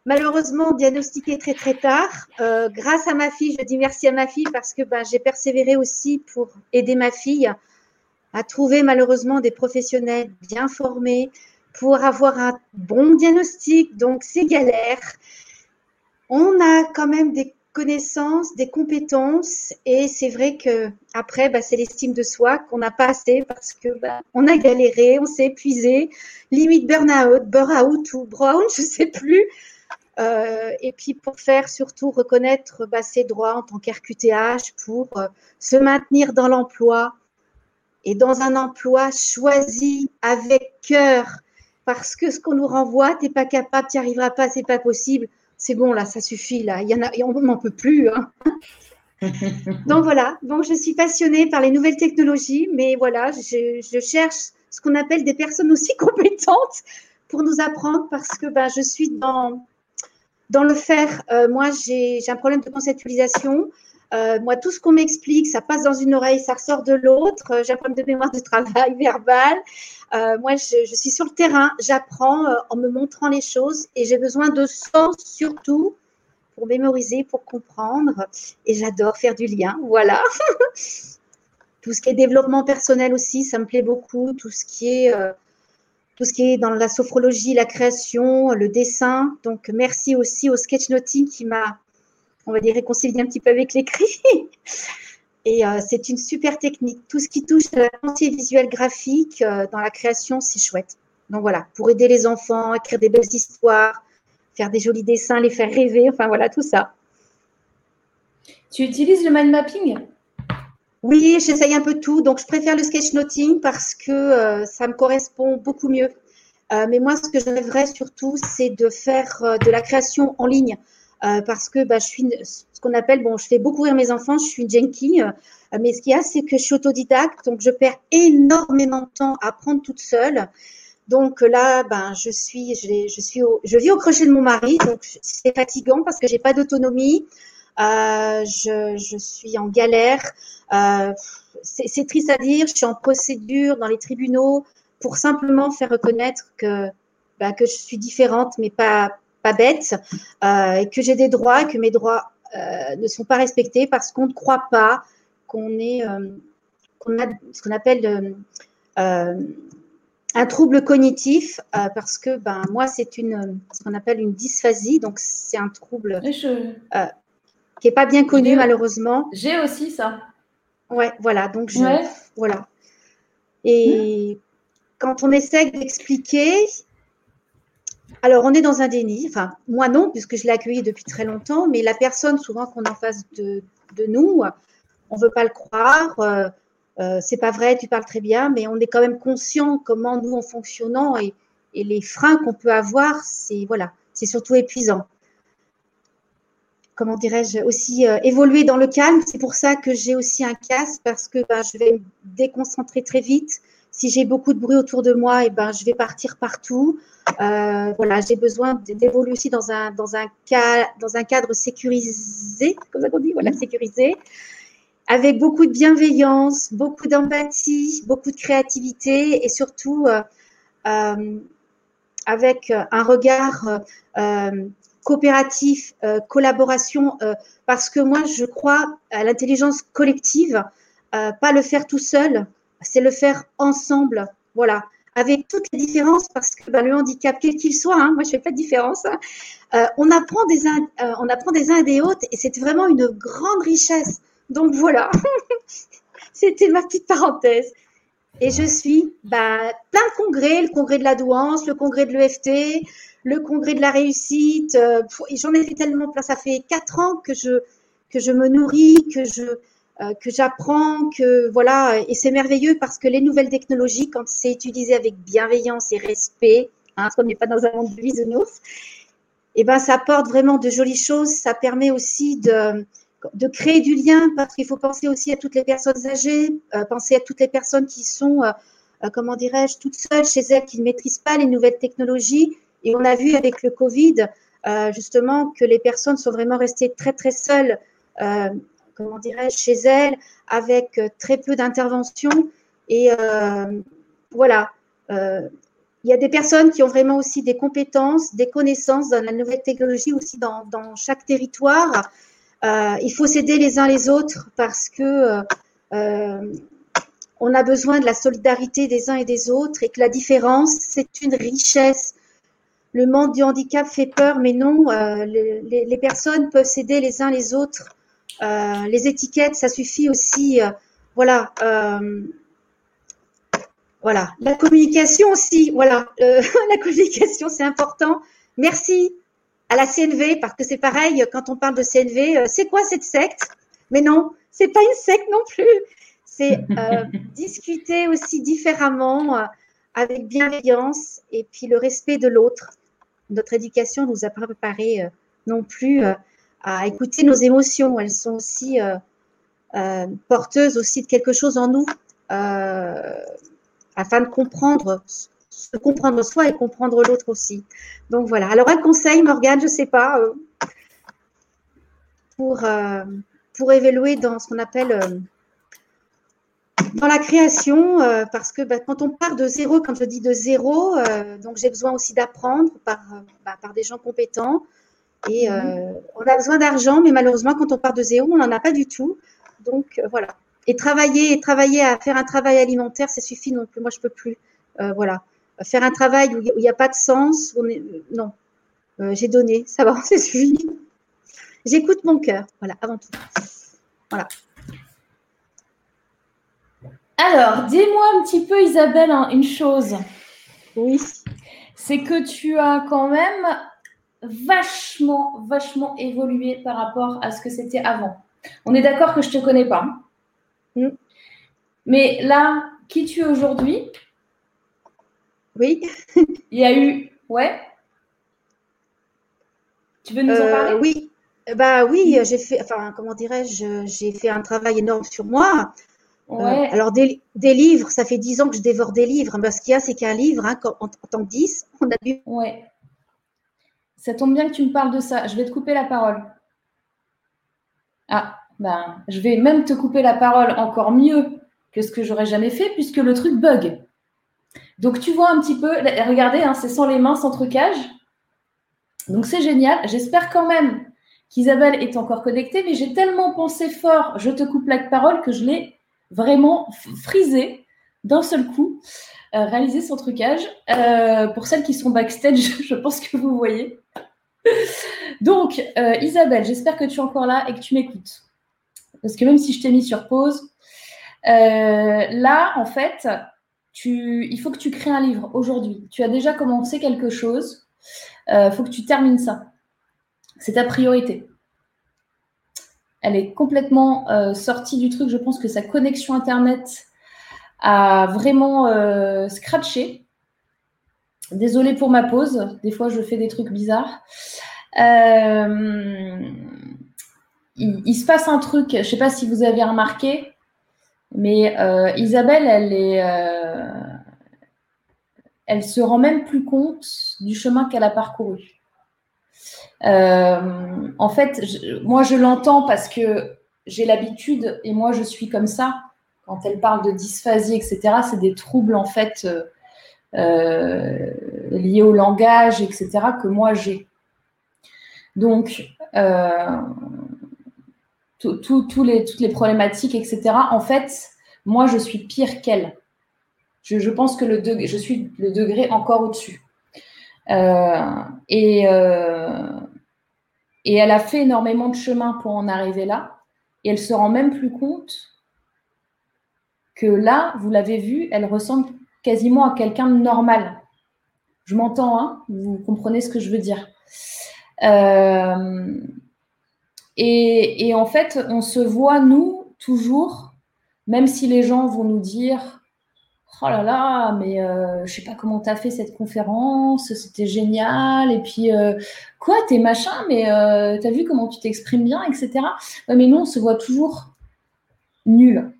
Malheureusement, diagnostiquée très très tard. Euh, grâce à ma fille, je dis merci à ma fille parce que ben, j'ai persévéré aussi pour aider ma fille à trouver malheureusement des professionnels bien formés pour avoir un bon diagnostic. Donc, c'est galère. On a quand même des connaissances, des compétences. Et c'est vrai que après, bah, c'est l'estime de soi qu'on n'a pas assez parce que bah, on a galéré, on s'est épuisé, limite burn-out, burn-out ou brown, (laughs) je sais plus. Euh, et puis pour faire surtout reconnaître bah, ses droits en tant qu'RQTH, pour euh, se maintenir dans l'emploi et dans un emploi choisi avec cœur, parce que ce qu'on nous renvoie, tu n'es pas capable, tu n'y arriveras pas, c'est pas possible c'est bon là, ça suffit là, il y en a, on n'en peut plus. Hein. (laughs) Donc voilà, donc je suis passionnée par les nouvelles technologies, mais voilà, je, cherche ce qu'on appelle des personnes aussi (laughs) compétentes pour nous apprendre parce que ben, je suis dans, dans le faire. Euh, moi, j'ai un problème de conceptualisation. Euh, moi, tout ce qu'on m'explique, ça passe dans une oreille, ça ressort de l'autre. J'ai un problème de mémoire de travail (laughs) verbal. Euh, moi, je, je, suis sur le terrain, j'apprends en me montrant les choses et j'ai besoin de sens surtout pour mémoriser, pour comprendre. Et j'adore faire du lien, voilà. (laughs) tout ce qui est développement personnel aussi, ça me plaît beaucoup. Tout ce qui est tout ce qui est dans la sophrologie, la création, le dessin. Donc, merci aussi au sketchnoting qui m'a on va dire, réconcilier un petit peu avec l'écrit. (laughs) Et euh, c'est une super technique. Tout ce qui touche à la pensée visuelle graphique euh, dans la création, c'est chouette. Donc voilà, pour aider les enfants, écrire des belles histoires, faire des jolis dessins, les faire rêver, enfin voilà, tout ça. Tu utilises le mind mapping? Oui, j'essaye un peu tout. Donc je préfère le sketchnoting parce que euh, ça me correspond beaucoup mieux. mais moi, ce que j'aimerais surtout, c'est de faire de la création en ligne. Euh, parce que bah, je suis ce qu'on appelle, bon, je fais beaucoup rire mes enfants, je suis une junkie, euh, mais ce qu'il y a, c'est que je suis autodidacte, donc je perds énormément de temps à apprendre toute seule. Donc là, ben, je suis, je, suis, je vis au crochet de mon mari, donc c'est fatigant parce que j'ai pas d'autonomie. Euh, je, je, suis en galère. Euh, c'est triste à dire. Je suis en procédure dans les tribunaux pour simplement faire reconnaître que, que je suis différente, mais pas pas bête, euh, et que j'ai des droits, que mes droits euh, ne sont pas respectés parce qu'on ne croit pas qu'on est, euh, qu'on a ce qu'on appelle un trouble cognitif parce que ben moi c'est une ce qu'on appelle une dysphasie donc c'est un trouble qui est pas bien connu malheureusement. J'ai aussi ça. Ouais, voilà donc je voilà et mmh. quand on essaie d'expliquer, alors, on est dans un déni. Enfin, moi non, puisque je l'ai accueilli depuis très longtemps, mais la personne, souvent qu'on en face de, nous, on ne veut pas le croire. Euh, euh, c'est pas vrai, tu parles très bien, mais on est quand même conscient comment nous, en fonctionnant et, les freins qu'on peut avoir, c'est voilà, c'est surtout épuisant. Comment dirais-je aussi euh, évoluer dans le calme. C'est pour ça que j'ai aussi un casque parce que ben, je vais me déconcentrer très vite. Si j'ai beaucoup de bruit autour de moi, et eh ben, je vais partir partout. Euh, voilà, j'ai besoin d'évoluer aussi dans un, dans, un cas, dans un cadre sécurisé, comme ça qu'on dit, voilà, sécurisé, avec beaucoup de bienveillance, beaucoup d'empathie, beaucoup de créativité et surtout euh, avec un regard coopératif, collaboration, parce que moi, je crois à l'intelligence collective, pas le faire tout seul, c'est le faire ensemble. Voilà avec toutes les différences, parce que ben, le handicap, quel qu'il soit, hein, moi je fais pas de différence, hein, euh, on, apprend des euh, on apprend des uns et des autres, et c'est vraiment une grande richesse. Donc voilà, (laughs) c'était ma petite parenthèse. Et je suis bah, plein de congrès, le congrès de la douance, le congrès de l'EFT, le congrès de la réussite. Euh, J'en ai fait tellement plein. Ça fait quatre ans que je, que je me nourris, que je, euh, que j'apprends, que voilà, et c'est merveilleux parce que les nouvelles technologies, quand c'est utilisé avec bienveillance et respect, hein, parce qu'on n'est pas dans un monde de bisounours, et eh ben ça apporte vraiment de jolies choses. Ça permet aussi de, de créer du lien parce qu'il faut penser aussi à toutes les personnes âgées, euh, penser à toutes les personnes qui sont, euh, comment dirais-je, toutes seules chez elles, qui ne maîtrisent pas les nouvelles technologies. Et on a vu avec le Covid, justement, que les personnes sont vraiment restées très, très seules comment dirais-je, chez elle, avec euh, très peu d'intervention. Et euh, voilà, euh, il y a des personnes qui ont vraiment aussi des compétences, des connaissances dans la nouvelle technologie aussi dans, chaque territoire. Il faut s'aider les uns les autres parce que on a besoin de la solidarité des uns et des autres et que la différence, c'est une richesse. Le monde du handicap fait peur, mais non, les, les, personnes peuvent s'aider les uns les autres euh, les étiquettes, ça suffit aussi. Euh, voilà. Euh, voilà. La communication aussi. Voilà. (laughs) la communication, c'est important. Merci à la CNV parce que c'est pareil quand on parle de CNV. c'est quoi cette secte? Mais non, c'est pas une secte non plus. C'est (laughs) discuter aussi différemment, avec bienveillance et puis le respect de l'autre. Notre éducation nous a pas préparé non plus à écouter nos émotions. Elles sont aussi euh, euh, porteuses aussi de quelque chose en nous, euh, afin de comprendre, se comprendre soi et comprendre l'autre aussi. Donc voilà. Alors un conseil, Morgane, je ne sais pas, pour, pour évoluer dans ce qu'on appelle dans la création, parce que bah, quand on part de zéro, quand je dis de zéro, donc j'ai besoin aussi d'apprendre par, bah, par des gens compétents, et mhm. euh, on a besoin d'argent, mais malheureusement, quand on part de zéro, on n'en a pas du tout. Donc euh, voilà. Et travailler, et travailler à faire un travail alimentaire, ça suffit non plus. Moi, je peux plus. Euh, voilà. Faire un travail où il n'y a pas de sens, on est... non. J'ai donné, ça va, (laughs) c'est suffit. J'écoute mon cœur, voilà, avant tout. Voilà. Alors, dis-moi un petit peu, Isabelle, hein, une chose. Oui. C'est que tu as quand même vachement, vachement évolué par rapport à ce que c'était avant. On est d'accord que je ne te connais pas. Mm. Mais là, qui tu es aujourd'hui? Oui. Il y a eu. Ouais. Tu veux nous en euh, parler? Oui. Bah oui, j'ai fait, enfin, comment dirais-je, j'ai fait un travail énorme sur moi. Euh, alors, des, livres, ça fait dix ans que je dévore des livres. Mais ce qu'il y a, c'est qu'un livre, hein, en, en, tant que 10, on a dû. Ouais. Ça tombe bien que tu me parles de ça. Je vais te couper la parole. Ah, ben, je vais même te couper la parole encore mieux que ce que j'aurais jamais fait puisque le truc bug. Donc tu vois un petit peu, regardez, hein, c'est sans les mains, sans trucage. Donc c'est génial. J'espère quand même qu'Isabelle est encore connectée, mais j'ai tellement pensé fort, je te coupe la parole, que je l'ai vraiment frisé d'un seul coup, euh, réalisé son trucage. Euh, pour celles qui sont backstage, (laughs) je pense que vous voyez. Donc, euh, Isabelle, j'espère que tu es encore là et que tu m'écoutes. Parce que même si je t'ai mis sur pause, là, en fait, il faut que tu crées un livre aujourd'hui. Tu as déjà commencé quelque chose. Il euh, faut que tu termines ça. C'est ta priorité. Elle est complètement sortie du truc. Je pense que sa connexion Internet a vraiment scratché. Désolée pour ma pause. Des fois, je fais des trucs bizarres. Euh, il, se passe un truc, je ne sais pas si vous avez remarqué, mais euh, Isabelle, elle est, euh, elle se rend même plus compte du chemin qu'elle a parcouru. en fait, moi, je l'entends parce que j'ai l'habitude et moi, je suis comme ça. Quand elle parle de dysphasie, etc., c'est des troubles en fait euh, liées au langage, etc., que moi j'ai. Donc, euh, les, toutes les problématiques, etc., en fait, moi, je suis pire qu'elle. Je, pense que le je suis le degré encore au-dessus. et, et elle a fait énormément de chemin pour en arriver là. Et elle se rend même plus compte que là, vous l'avez vu, elle ressemble quasiment à quelqu'un de normal. Je m'entends, hein vous comprenez ce que je veux dire. Euh, et, en fait, on se voit, nous, toujours, même si les gens vont nous dire Oh là là, mais euh, je sais pas comment tu as fait cette conférence, c'était génial, et puis euh, quoi, t'es machin, mais tu as vu comment tu t'exprimes bien, etc. mais nous, on se voit toujours nul.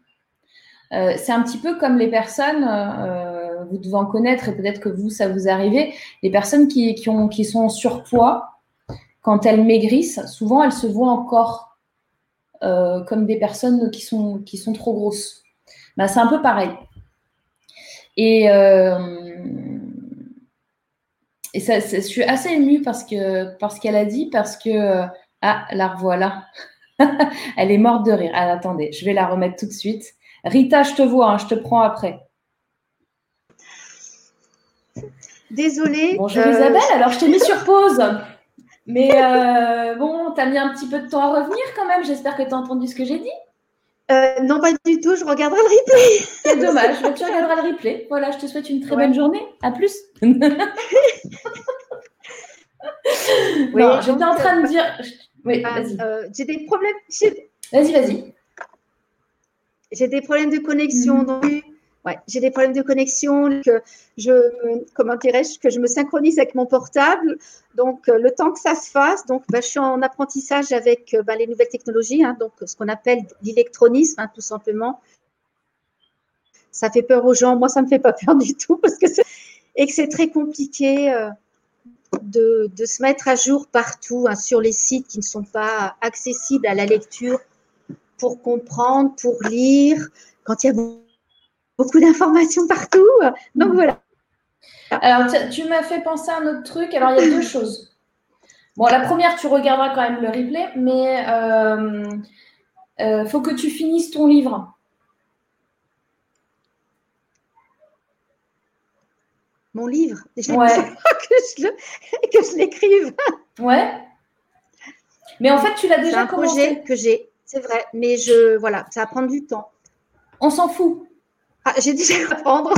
Euh, c'est un petit peu comme les personnes, euh, vous devez en connaître et peut-être que vous, ça vous arrive, les personnes qui, qui sont en surpoids, quand elles maigrissent, souvent elles se voient encore euh, comme des personnes qui sont, qui sont trop grosses. Bah, c'est un peu pareil. Et, et ça, je suis assez émue parce que parce qu'elle a dit, parce que ah, la revoilà. (laughs) Elle est morte de rire. Ah, attendez, je vais la remettre tout de suite. Rita, je te vois, hein, je te prends après. Désolée. Bonjour euh, Isabelle, alors je t'ai mis sur pause. Mais euh, bon, tu as mis un petit peu de temps à revenir quand même. J'espère que tu as entendu ce que j'ai dit. Euh, non, pas du tout. Je regarderai le replay. C'est dommage. tu regarderas le replay. Voilà, je te souhaite une très bonne journée. À plus. (laughs) oui, j'étais en train de dire. Oui, vas-y. j'ai des problèmes. Vas-y, vas-y. J'ai des problèmes de connexion. Mhm. J'ai des problèmes de connexion que je, comment dirais-je, que je me synchronise avec mon portable. Donc, euh, le temps que ça se fasse, donc, bah, je suis en apprentissage avec euh, bah, les nouvelles technologies, hein, donc ce qu'on appelle l'électronisme, hein, tout simplement. Ça fait peur aux gens. Moi, ça me fait pas (laughs) peur du tout parce que et que c'est très compliqué. Euh, de, de, se mettre à jour partout hein, sur les sites qui ne sont pas accessibles à la lecture pour comprendre, pour lire, quand il y a beaucoup d'informations partout. Donc voilà. Alors, tu m'as fait penser à un autre truc. Alors, il y a deux (laughs) choses. Bon, la première, tu regarderas quand même le replay, mais il euh, euh, faut que tu finisses ton livre. Mon livre? Ouais. (laughs) que je l'écrive. Ouais. Mais en fait, tu l'as déjà un projet que j'ai. C'est vrai, mais je voilà, ça va prendre du temps. On s'en fout. Ah, j'ai déjà à prendre.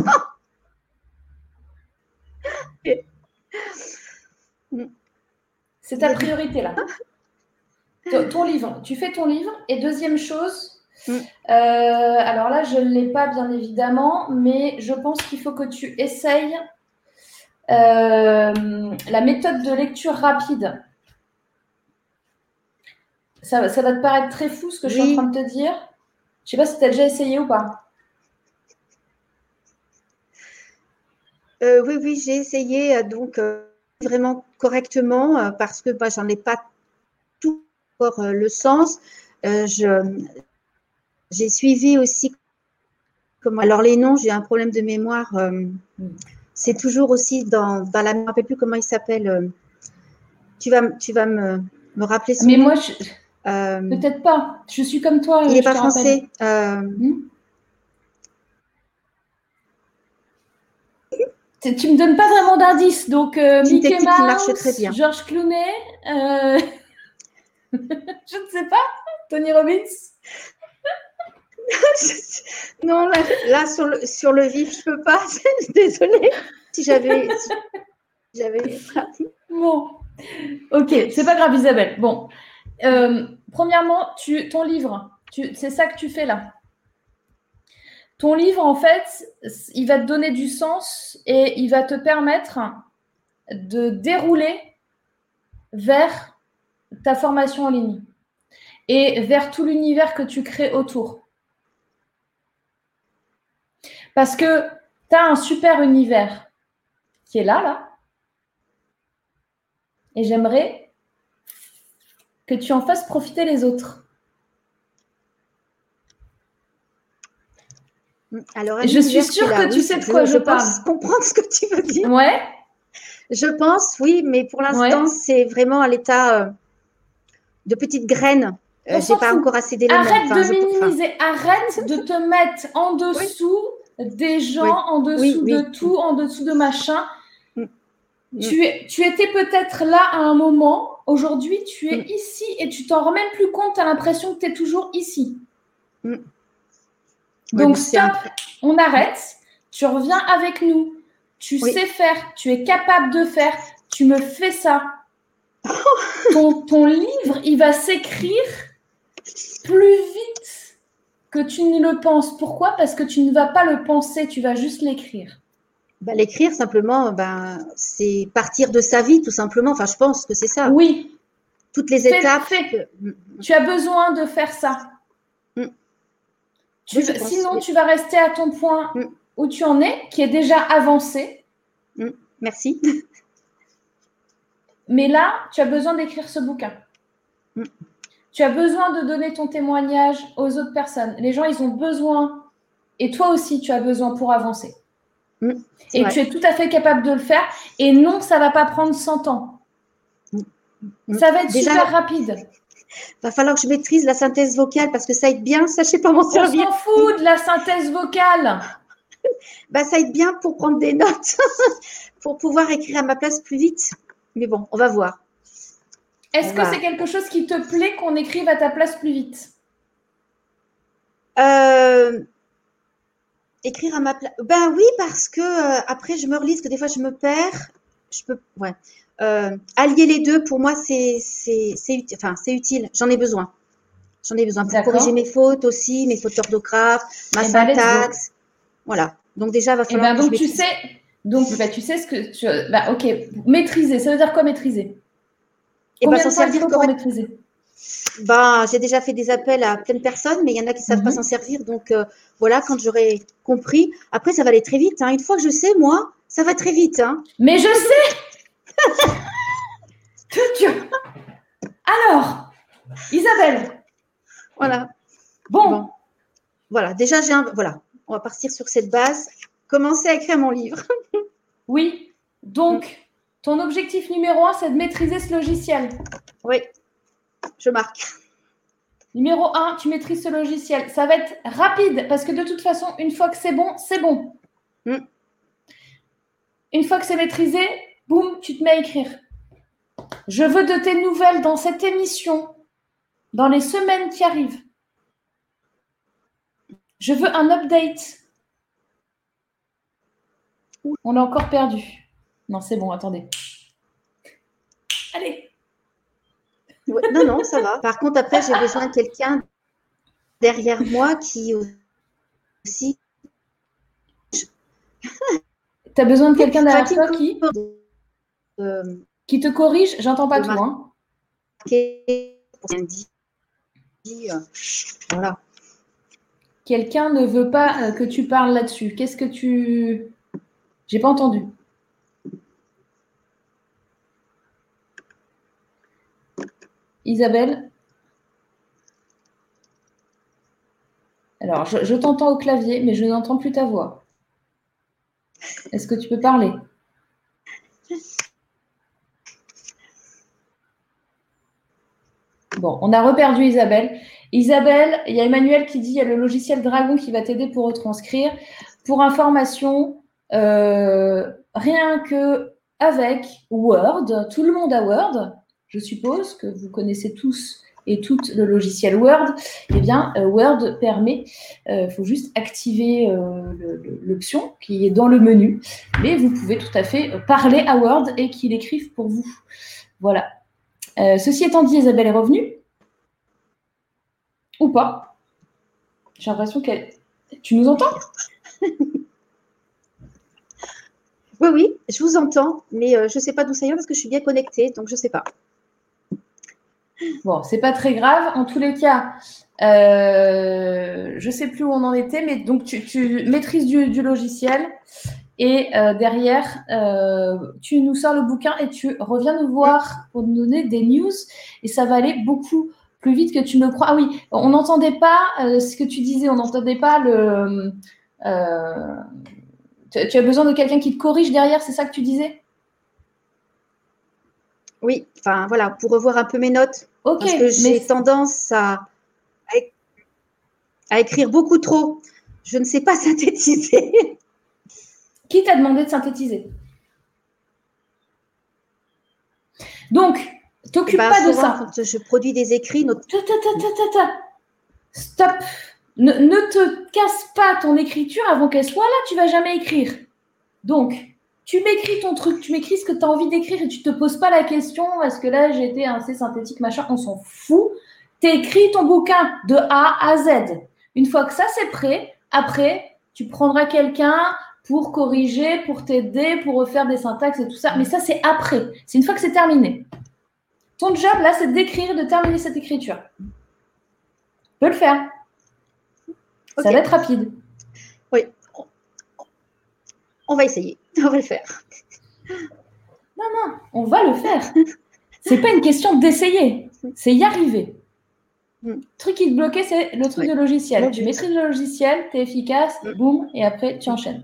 C'est ta priorité là. ton livre, tu fais ton livre. Et deuxième chose, mm. euh, alors là, je ne l'ai pas bien évidemment, mais je pense qu'il faut que tu essayes euh, la méthode de lecture rapide. Ça, va te paraître très fou ce que je suis en train de te dire. Je sais pas si tu as déjà essayé ou pas. Euh, oui, oui, j'ai essayé euh, donc euh, vraiment correctement parce que bah, j'en ai pas tout pour le sens. j'ai suivi aussi comme alors les noms, j'ai un problème de mémoire. c'est toujours aussi dans, dans la. Je ne me rappelle plus comment il s'appelle. tu vas, tu vas me, me rappeler. Mais moi, je, euh, Peut-être pas. Je suis comme toi. Il n'est pas français. Euh... Hmm tu me donnes pas vraiment d'indices. Donc, euh, Mickey Mouse, marche très bien. Georges Clooney, euh... (laughs) je ne sais pas, Tony Robbins. (laughs) non, là, sur, le, sur le vif, je peux pas. (laughs) Désolée. Si j'avais. j'avais. Bon. Ok, c'est pas grave, Isabelle. Bon. Euh, premièrement, tu, ton livre, c'est ça que tu fais là? Ton livre, en fait, il va te donner du sens et il va te permettre de dérouler vers ta formation en ligne et vers tout l'univers que tu crées autour. Parce que tu as un super univers qui est là, là. Et j'aimerais que tu en fasses profiter les autres. Alors, je suis sûre que tu sais de quoi je, parle. Je comprendre ce que tu veux dire. Ouais. Je pense, oui, mais pour l'instant, c'est vraiment à l'état euh, de petites graines. Je euh, J'ai pas encore assez d'éléments. Arrête de minimiser, arrête de te mettre en dessous des gens, en dessous de tout, en dessous de machin. Mm. Mm. Tu, tu étais peut-être là à un moment, aujourd'hui tu es mm. ici et tu t'en rends même plus compte, tu as l'impression que tu es toujours ici. Donc stop, on arrête, tu reviens avec nous, tu sais faire, tu es capable de faire, tu me fais ça. (laughs) ton, ton livre, il va s'écrire plus vite que tu ne le penses. Pourquoi? Parce que tu ne vas pas le penser, tu vas juste l'écrire. Bah, l'écrire, simplement, ben, c'est partir de sa vie, tout simplement. Enfin, je pense que c'est ça. Oui. Toutes les étapes. Tu as besoin de faire ça. Mm. sinon, tu vas rester à ton point mm. où tu en es, qui est déjà avancé. Mm. Merci. (laughs) Mais là, tu as besoin d'écrire ce bouquin. Tu as besoin de donner ton témoignage aux autres personnes. Les gens, ils ont besoin, et toi aussi, tu as besoin pour avancer. Mm, et tu es tout à fait capable de le faire. Et non, ça ne va pas prendre 100 ans. Mm, mm. Ça va être super rapide. Il va falloir que je maîtrise la synthèse vocale parce que ça aide bien, sais pas m'en servir. On s'en fout de la synthèse vocale. (laughs) bah, ça aide bien pour prendre des notes, (laughs) pour pouvoir écrire à ma place plus vite. Mais bon, on va voir. Est-ce que c'est quelque chose qui te plaît qu'on écrive à ta place plus vite? Euh, Écrire à ma place. Ben oui, parce que euh, après, je me relise que des fois, je me perds. Je peux. Ouais. Euh, allier les deux, pour moi, c'est utile. Enfin, c'est utile. J'en ai besoin. J'en ai besoin pour corriger mes fautes aussi, mes fautes d'orthographe, ma eh ben, syntaxe. voilà. Donc déjà, va eh falloir. ben, donc tu sais, donc bah, tu sais ce que tu. Bah, ok, maîtriser. Ça veut dire quoi maîtriser? Et bah, s'en servir maîtriser? Bah, j'ai déjà fait des appels à plein de personnes, mais il y en a qui ne savent pas mhm. s'en servir. Donc euh, voilà, quand j'aurai compris, après ça va aller très vite. Hein. Une fois que je sais, moi, ça va très vite. Hein. Mais je sais Alors, Isabelle. Voilà. Bon. Voilà, déjà, j'ai un... voilà. on va partir sur cette base. Commencer à écrire mon livre. (laughs) oui. Donc, ton objectif numéro un, c'est de maîtriser ce logiciel. Oui, je marque. Numéro un, tu maîtrises ce logiciel. Ça va être rapide parce que de toute façon, une fois que c'est bon, c'est bon. Hmm. Une fois que c'est maîtrisé, boum, tu te mets à écrire. Je veux de tes nouvelles dans cette émission, dans les semaines qui arrivent. Je veux un update. On l'a encore perdu. Non, c'est bon, attendez. Allez. non, non, ça va. Par contre, après, j'ai besoin de quelqu'un derrière moi qui aussi. Tu as besoin de quelqu'un derrière toi qui Qui te corrige J'entends pas tout. Hein. Voilà. Quelqu'un ne veut pas euh, que tu parles là-dessus. Qu'est-ce que tu. J'ai pas entendu. Isabelle Alors, je, t'entends au clavier, mais je n'entends plus ta voix. Est-ce que tu peux parler? Bon, on a reperdu Isabelle. Isabelle, il y a Emmanuel qui dit il y a le logiciel Dragon qui va t'aider pour retranscrire. Pour information, euh, rien que avec Word, tout le monde a Word, je suppose que vous connaissez tous et toutes le logiciel Word, eh bien, euh, Word permet, il euh, faut juste activer l'option qui est dans le menu, mais vous pouvez tout à fait parler à Word et qu'il écrive pour vous. Voilà. Ceci étant dit, Isabelle est revenue Ou pas? J'ai l'impression qu'elle... Tu nous entends? Oui, oui, je vous entends, mais je ne sais pas d'où ça vient parce que je suis bien connectée, donc je ne sais pas. Bon, c'est pas très grave. En tous les cas, euh, je sais plus où on en était, mais donc tu, maîtrises du, logiciel et euh, derrière, euh, tu nous sors le bouquin et tu reviens nous voir pour nous donner des news et ça va aller beaucoup plus vite que tu ne le crois. Ah oui, on n'entendait pas ce que tu disais, on n'entendait pas le, tu as besoin de quelqu'un qui te corrige derrière, c'est ça que tu disais? Oui, enfin voilà, pour revoir un peu mes notes. Ok. Parce que j'ai tendance à, à écrire beaucoup trop. Je ne sais pas (laughs) synthétiser. Qui t'a demandé de synthétiser Donc, t'occupe bah, pas de ça. Quand je produis des écrits. Stop. Ne, te casse pas ton écriture avant qu'elle soit là, tu vas jamais écrire. Donc, tu m'écris ton truc, tu m'écris ce que tu as envie d'écrire et tu te poses pas la question est-ce que là j'ai été assez synthétique, machin, on s'en fout. Tu écris ton bouquin de A à Z. Une fois que ça c'est prêt, après, tu prendras quelqu'un pour corriger, pour t'aider, pour refaire des syntaxes et tout ça. Mais ça, c'est après. C'est une fois que c'est terminé. Ton job, là, c'est d'écrire, de terminer cette écriture. Tu peux le faire. Ça va être rapide. Oui. On va essayer. On va le faire. Non, non, on va le faire. C'est pas une question d'essayer, c'est y arriver. Le mm. truc qui te bloquait, c'est le truc de logiciel. tu maîtrises le logiciel, tu es efficace, mm. boum, et après tu enchaînes.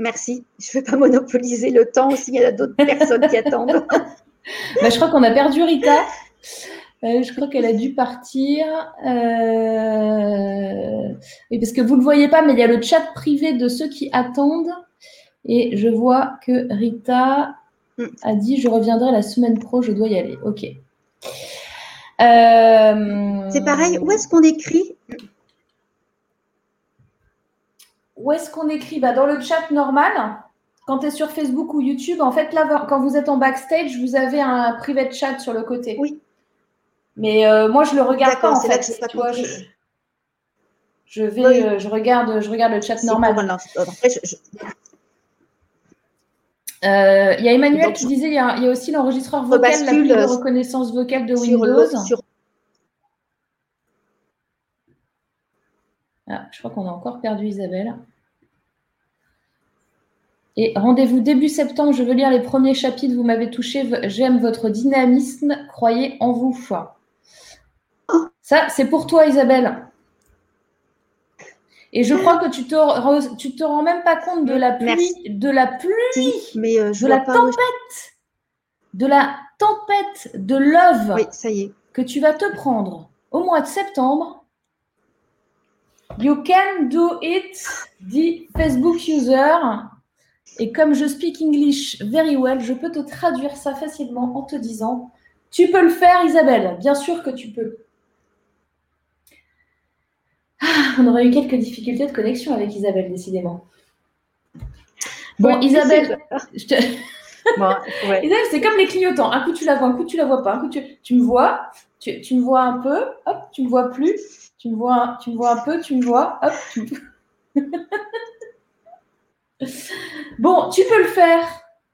Merci. Je ne vais pas monopoliser le temps aussi, il y a d'autres (laughs) personnes qui attendent. Bah, je crois qu'on a perdu Rita. Euh, je crois qu'elle a dû partir. Euh... parce que vous ne le voyez pas, mais il y a le chat privé de ceux qui attendent. Et je vois que Rita a dit Je reviendrai la semaine pro, je dois y aller. Ok. Euh, c'est pareil, où est-ce qu'on écrit? Où est-ce qu'on écrit bah, Dans le chat normal, quand tu es sur Facebook ou YouTube, en fait, là, quand vous êtes en backstage, vous avez un privé chat sur le côté. Oui. Mais euh, moi, je le regarde pas, en fait. je, vais, euh, je, regarde, je regarde le chat normal. Euh, il y a Emmanuel qui disait il y, a, aussi l'enregistreur vocal, la de reconnaissance vocale de Windows. Ah, je crois qu'on a encore perdu Isabelle. Et rendez-vous début septembre, je veux lire les premiers chapitres, vous m'avez touché, j'aime votre dynamisme, croyez en vous. Ça, c'est pour toi Isabelle. Et je crois que tu te, tu te rends même pas compte de la pluie, de la pluie, mais euh, de la tempête, de la tempête de love oui, ça y est. que tu vas te prendre au mois de septembre. You can do it, dit Facebook user. Et comme je speak English very well, je peux te traduire ça facilement en te disant Tu peux le faire, Isabelle. Bien sûr que tu peux. Ah, on aurait eu quelques difficultés de connexion avec Isabelle, décidément. Bon, Isabelle, (laughs) Isabelle, c'est comme les clignotants. Un coup, tu la vois, un coup, tu la vois pas. Un coup, tu, me vois, tu, me vois un peu, hop, tu me vois plus, tu me vois, tu me vois un peu, tu me vois, hop. (laughs) bon, tu peux le faire.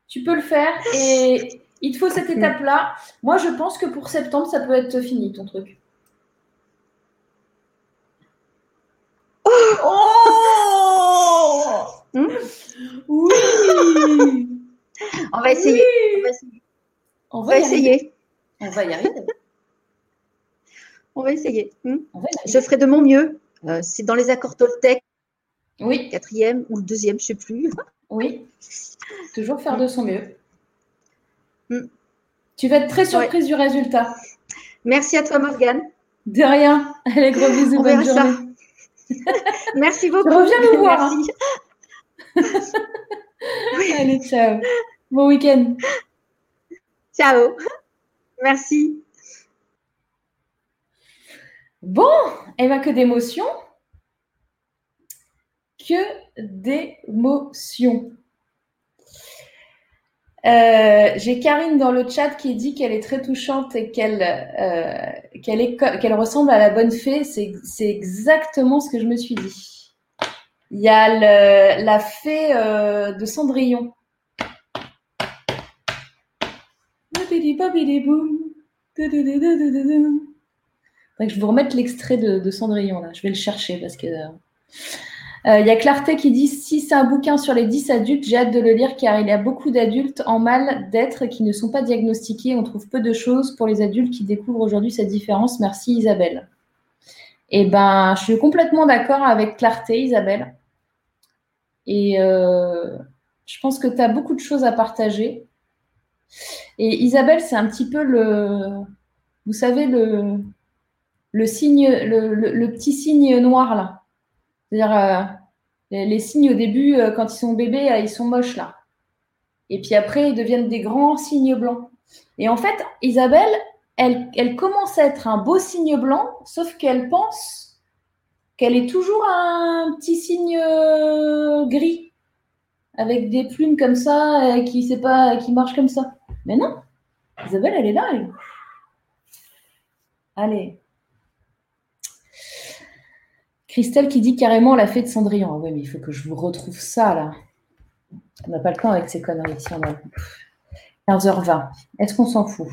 Tu peux le faire. Et il te faut cette étape-là. Moi, je pense que pour septembre, ça peut être fini, ton truc. Oh hmm Oui On va essayer. On va essayer. On va, y arriver. On va essayer. Hmm je ferai de mon mieux. Euh, c'est dans les accords Toltec. Oui. Quatrième ou le deuxième, je ne sais plus. Oui. Toujours faire de son mieux. Hmm. Tu vas être très surprise du résultat. Merci à toi, Morgane. De rien. Allez, gros bisous. bonne journée. (laughs) Merci beaucoup. reviens nous voir. Merci. (laughs) Allez, ciao. Bon week-end. Ciao. Merci. Bon, et eh bien que d'émotions. Que d'émotions. Euh, j'ai Karine dans le chat qui dit qu'elle est très touchante et qu'elle euh, ressemble à la bonne fée. C'est exactement ce que je me suis dit. Il y a la fée euh, de Cendrillon. je vous remette l'extrait de, Cendrillon. Je vais le chercher parce que il y a Clarté qui dit si c'est un bouquin sur les 10 adultes, j'ai hâte de le lire car il y a beaucoup d'adultes en mal d'être qui ne sont pas diagnostiqués. On trouve peu de choses pour les adultes qui découvrent aujourd'hui cette différence. Merci Isabelle. Eh ben, je suis complètement d'accord avec clarté, Isabelle. Et euh, je pense que tu as beaucoup de choses à partager. Et Isabelle, c'est un petit peu le, vous savez, le signe, le, petit signe noir là. C'est-à-dire euh, les, signes au début, euh, quand ils sont bébés, ils sont moches là. Et puis après, ils deviennent des grands signes blancs. Et en fait, Isabelle, elle, commence à être un beau signe blanc, sauf qu'elle pense qu'elle est toujours un petit signe euh, gris, avec des plumes comme ça, qui sait pas, qui marche comme ça. Mais non, Isabelle, elle est là. Allez. Christelle qui dit carrément la fée de Cendrillon. Oui, mais il faut que je vous retrouve ça là. On n'a pas le temps avec ces conneries ici. 15h20. Est-ce qu'on s'en fout?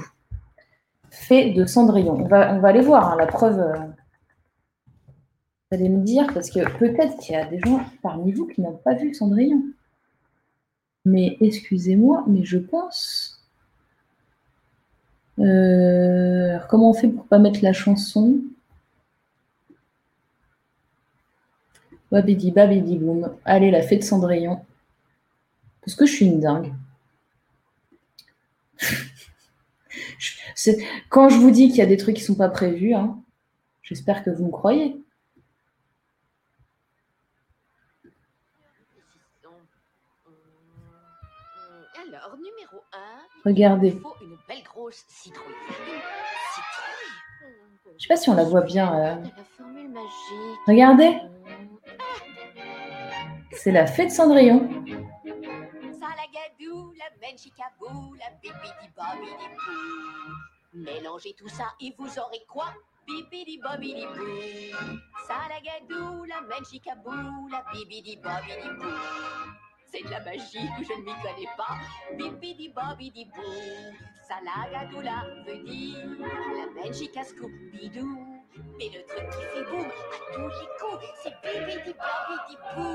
Fée de Cendrillon. On va, on aller voir hein, la preuve. Euh, vous allez me dire, parce que peut-être qu'il y a des gens parmi vous qui n'ont pas vu Cendrillon. Mais excusez-moi, mais je pense. Euh, comment on fait pour pas mettre la chanson? Babidi babidi boum. Allez, la fée de Cendrillon. Parce que je suis une dingue. (laughs) Quand je vous dis qu'il y a des trucs qui ne sont pas prévus, hein, j'espère que vous me croyez. Alors, numéro 1. Regardez. Il faut une belle grosse citrouille. Je sais pas si on la voit bien. Euh. Regardez. C'est la de Cendrillon. Mélangez tout ça et vous aurez quoi? Bibidi bobidi bou. Salagadou, la menchicabou, la bibidi bobidi bou. C'est de la magie que je ne m'y connais pas. Bibidi bobidi bou. Salagadoula veut dire la menchica bidou. Mais le truc qui fait boum à tous les coups, c'est bibidi bobidi bou.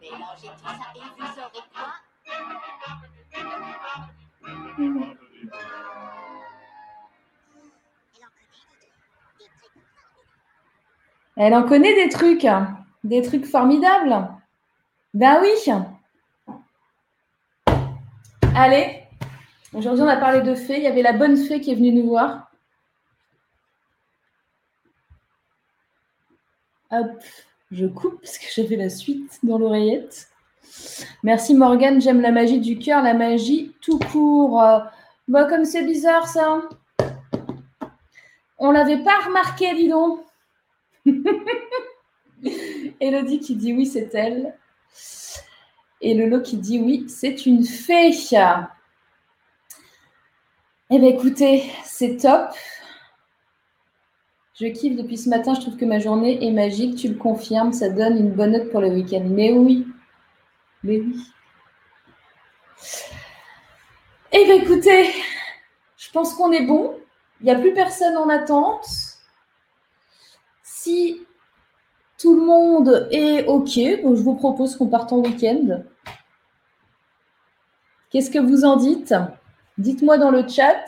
Mélangez tout ça et vous aurez quoi Elle en connaît des trucs, des trucs formidables. Ben oui. Allez, aujourd'hui on a parlé de fées. Il y avait la bonne fée qui est venue nous voir. Hop, je coupe parce que j'avais la suite dans l'oreillette. Merci Morgane, j'aime la magie du cœur, la magie tout court. Bah, comme c'est bizarre ça. On l'avait pas remarqué, dis donc. (laughs) Elodie qui dit oui, c'est elle. Et Lolo qui dit oui, c'est une fée. Eh bien, écoutez, c'est top. Je kiffe depuis ce matin. Je trouve que ma journée est magique. Tu le confirmes. Ça donne une bonne note pour le week-end. Mais oui, mais oui. Eh bien, écoutez, je pense qu'on est bon. Il n'y a plus personne en attente. Si tout le monde est OK, je vous propose qu'on parte en week-end. Qu'est-ce que vous en dites? Dites-moi dans le chat.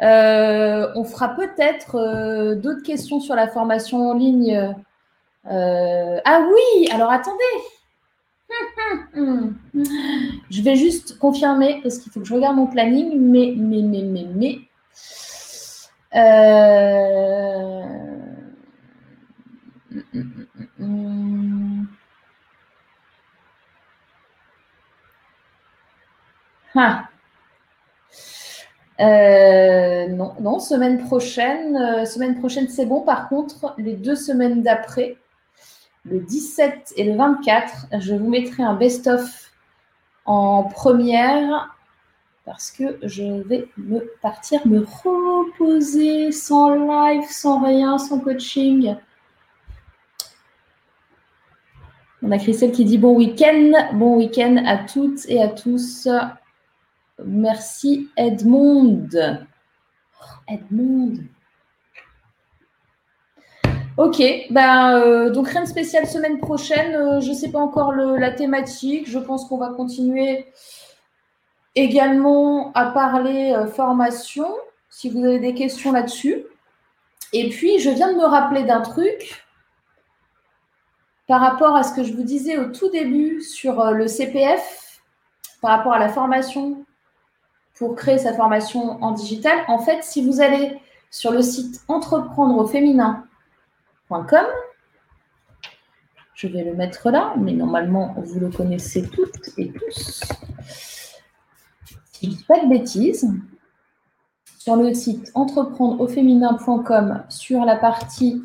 Euh, on fera peut-être euh, d'autres questions sur la formation en ligne. Euh, ah oui, alors attendez, je vais juste confirmer parce qu'il faut que je regarde mon planning, mais, mais, mais, mais, mais. Euh... Ah. Euh, non, semaine prochaine, euh, semaine prochaine c'est bon. Par contre, les deux semaines d'après, le 17 et le 24, je vous mettrai un best-of en première parce que je vais me partir me reposer sans live, sans rien, sans coaching. On a Christelle qui dit bon week-end, bon week-end à toutes et à tous. Merci Edmond. Edmond. Ok, ben, euh, donc rien de spécial semaine prochaine. Euh, je ne sais pas encore la thématique. Je pense qu'on va continuer également à parler euh, formation, si vous avez des questions là-dessus. Et puis, je viens de me rappeler d'un truc par rapport à ce que je vous disais au tout début sur le CPF, par rapport à la formation pour créer sa formation en digital. En fait, si vous allez sur le site entreprendre au féminin.com, je vais le mettre là, mais normalement, vous le connaissez toutes et tous. Si je ne dis pas de bêtises, sur le site entreprendre sur la partie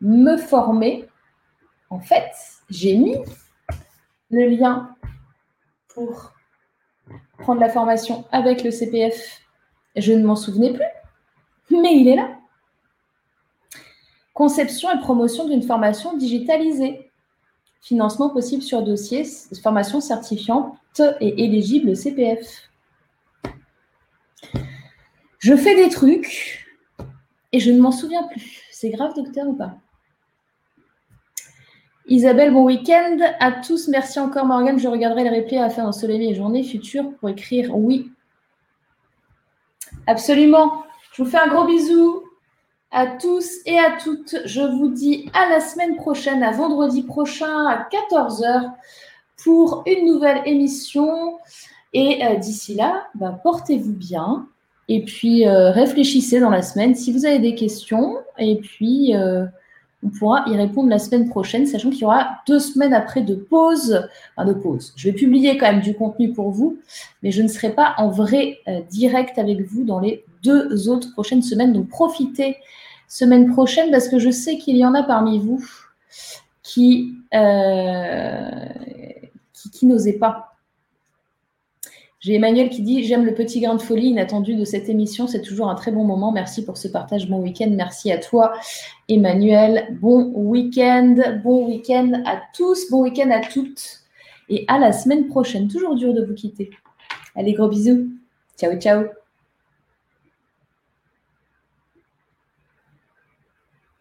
me former, en fait, j'ai mis le lien pour prendre la formation avec le CPF. Je ne m'en souvenais plus, mais il est là. Conception et promotion d'une formation digitalisée. Financement possible sur dossier, formation certifiante et éligible CPF. Je fais des trucs et je ne m'en souviens plus. C'est grave, docteur, ou pas? Isabelle, bon week-end à tous. Merci encore, Morgane. Je regarderai le replay à faire dans soleil et journée future pour écrire oui. Absolument. Je vous fais un gros bisou à tous et à toutes. Je vous dis à la semaine prochaine, à vendredi prochain à 14h pour une nouvelle émission. Et euh, d'ici là, bah, portez-vous bien. Et puis, euh, réfléchissez dans la semaine si vous avez des questions. Et puis, euh, on pourra y répondre la semaine prochaine, sachant qu'il y aura deux semaines après de pause. Enfin, de pause. Je vais publier quand même du contenu pour vous, mais je ne serai pas en vrai euh, direct avec vous dans les deux autres prochaines semaines. Donc, profitez semaine prochaine parce que je sais qu'il y en a parmi vous qui, qui, qui n'osaient pas j'ai Emmanuel qui dit J'aime le petit grain de folie inattendu de cette émission. C'est toujours un très bon moment. Merci pour ce partage. Bon week-end. Merci à toi, Emmanuel. Bon week-end. Bon week-end à tous. Bon week-end à toutes. Et à la semaine prochaine. Toujours dur de vous quitter. Allez, gros bisous. Ciao, ciao.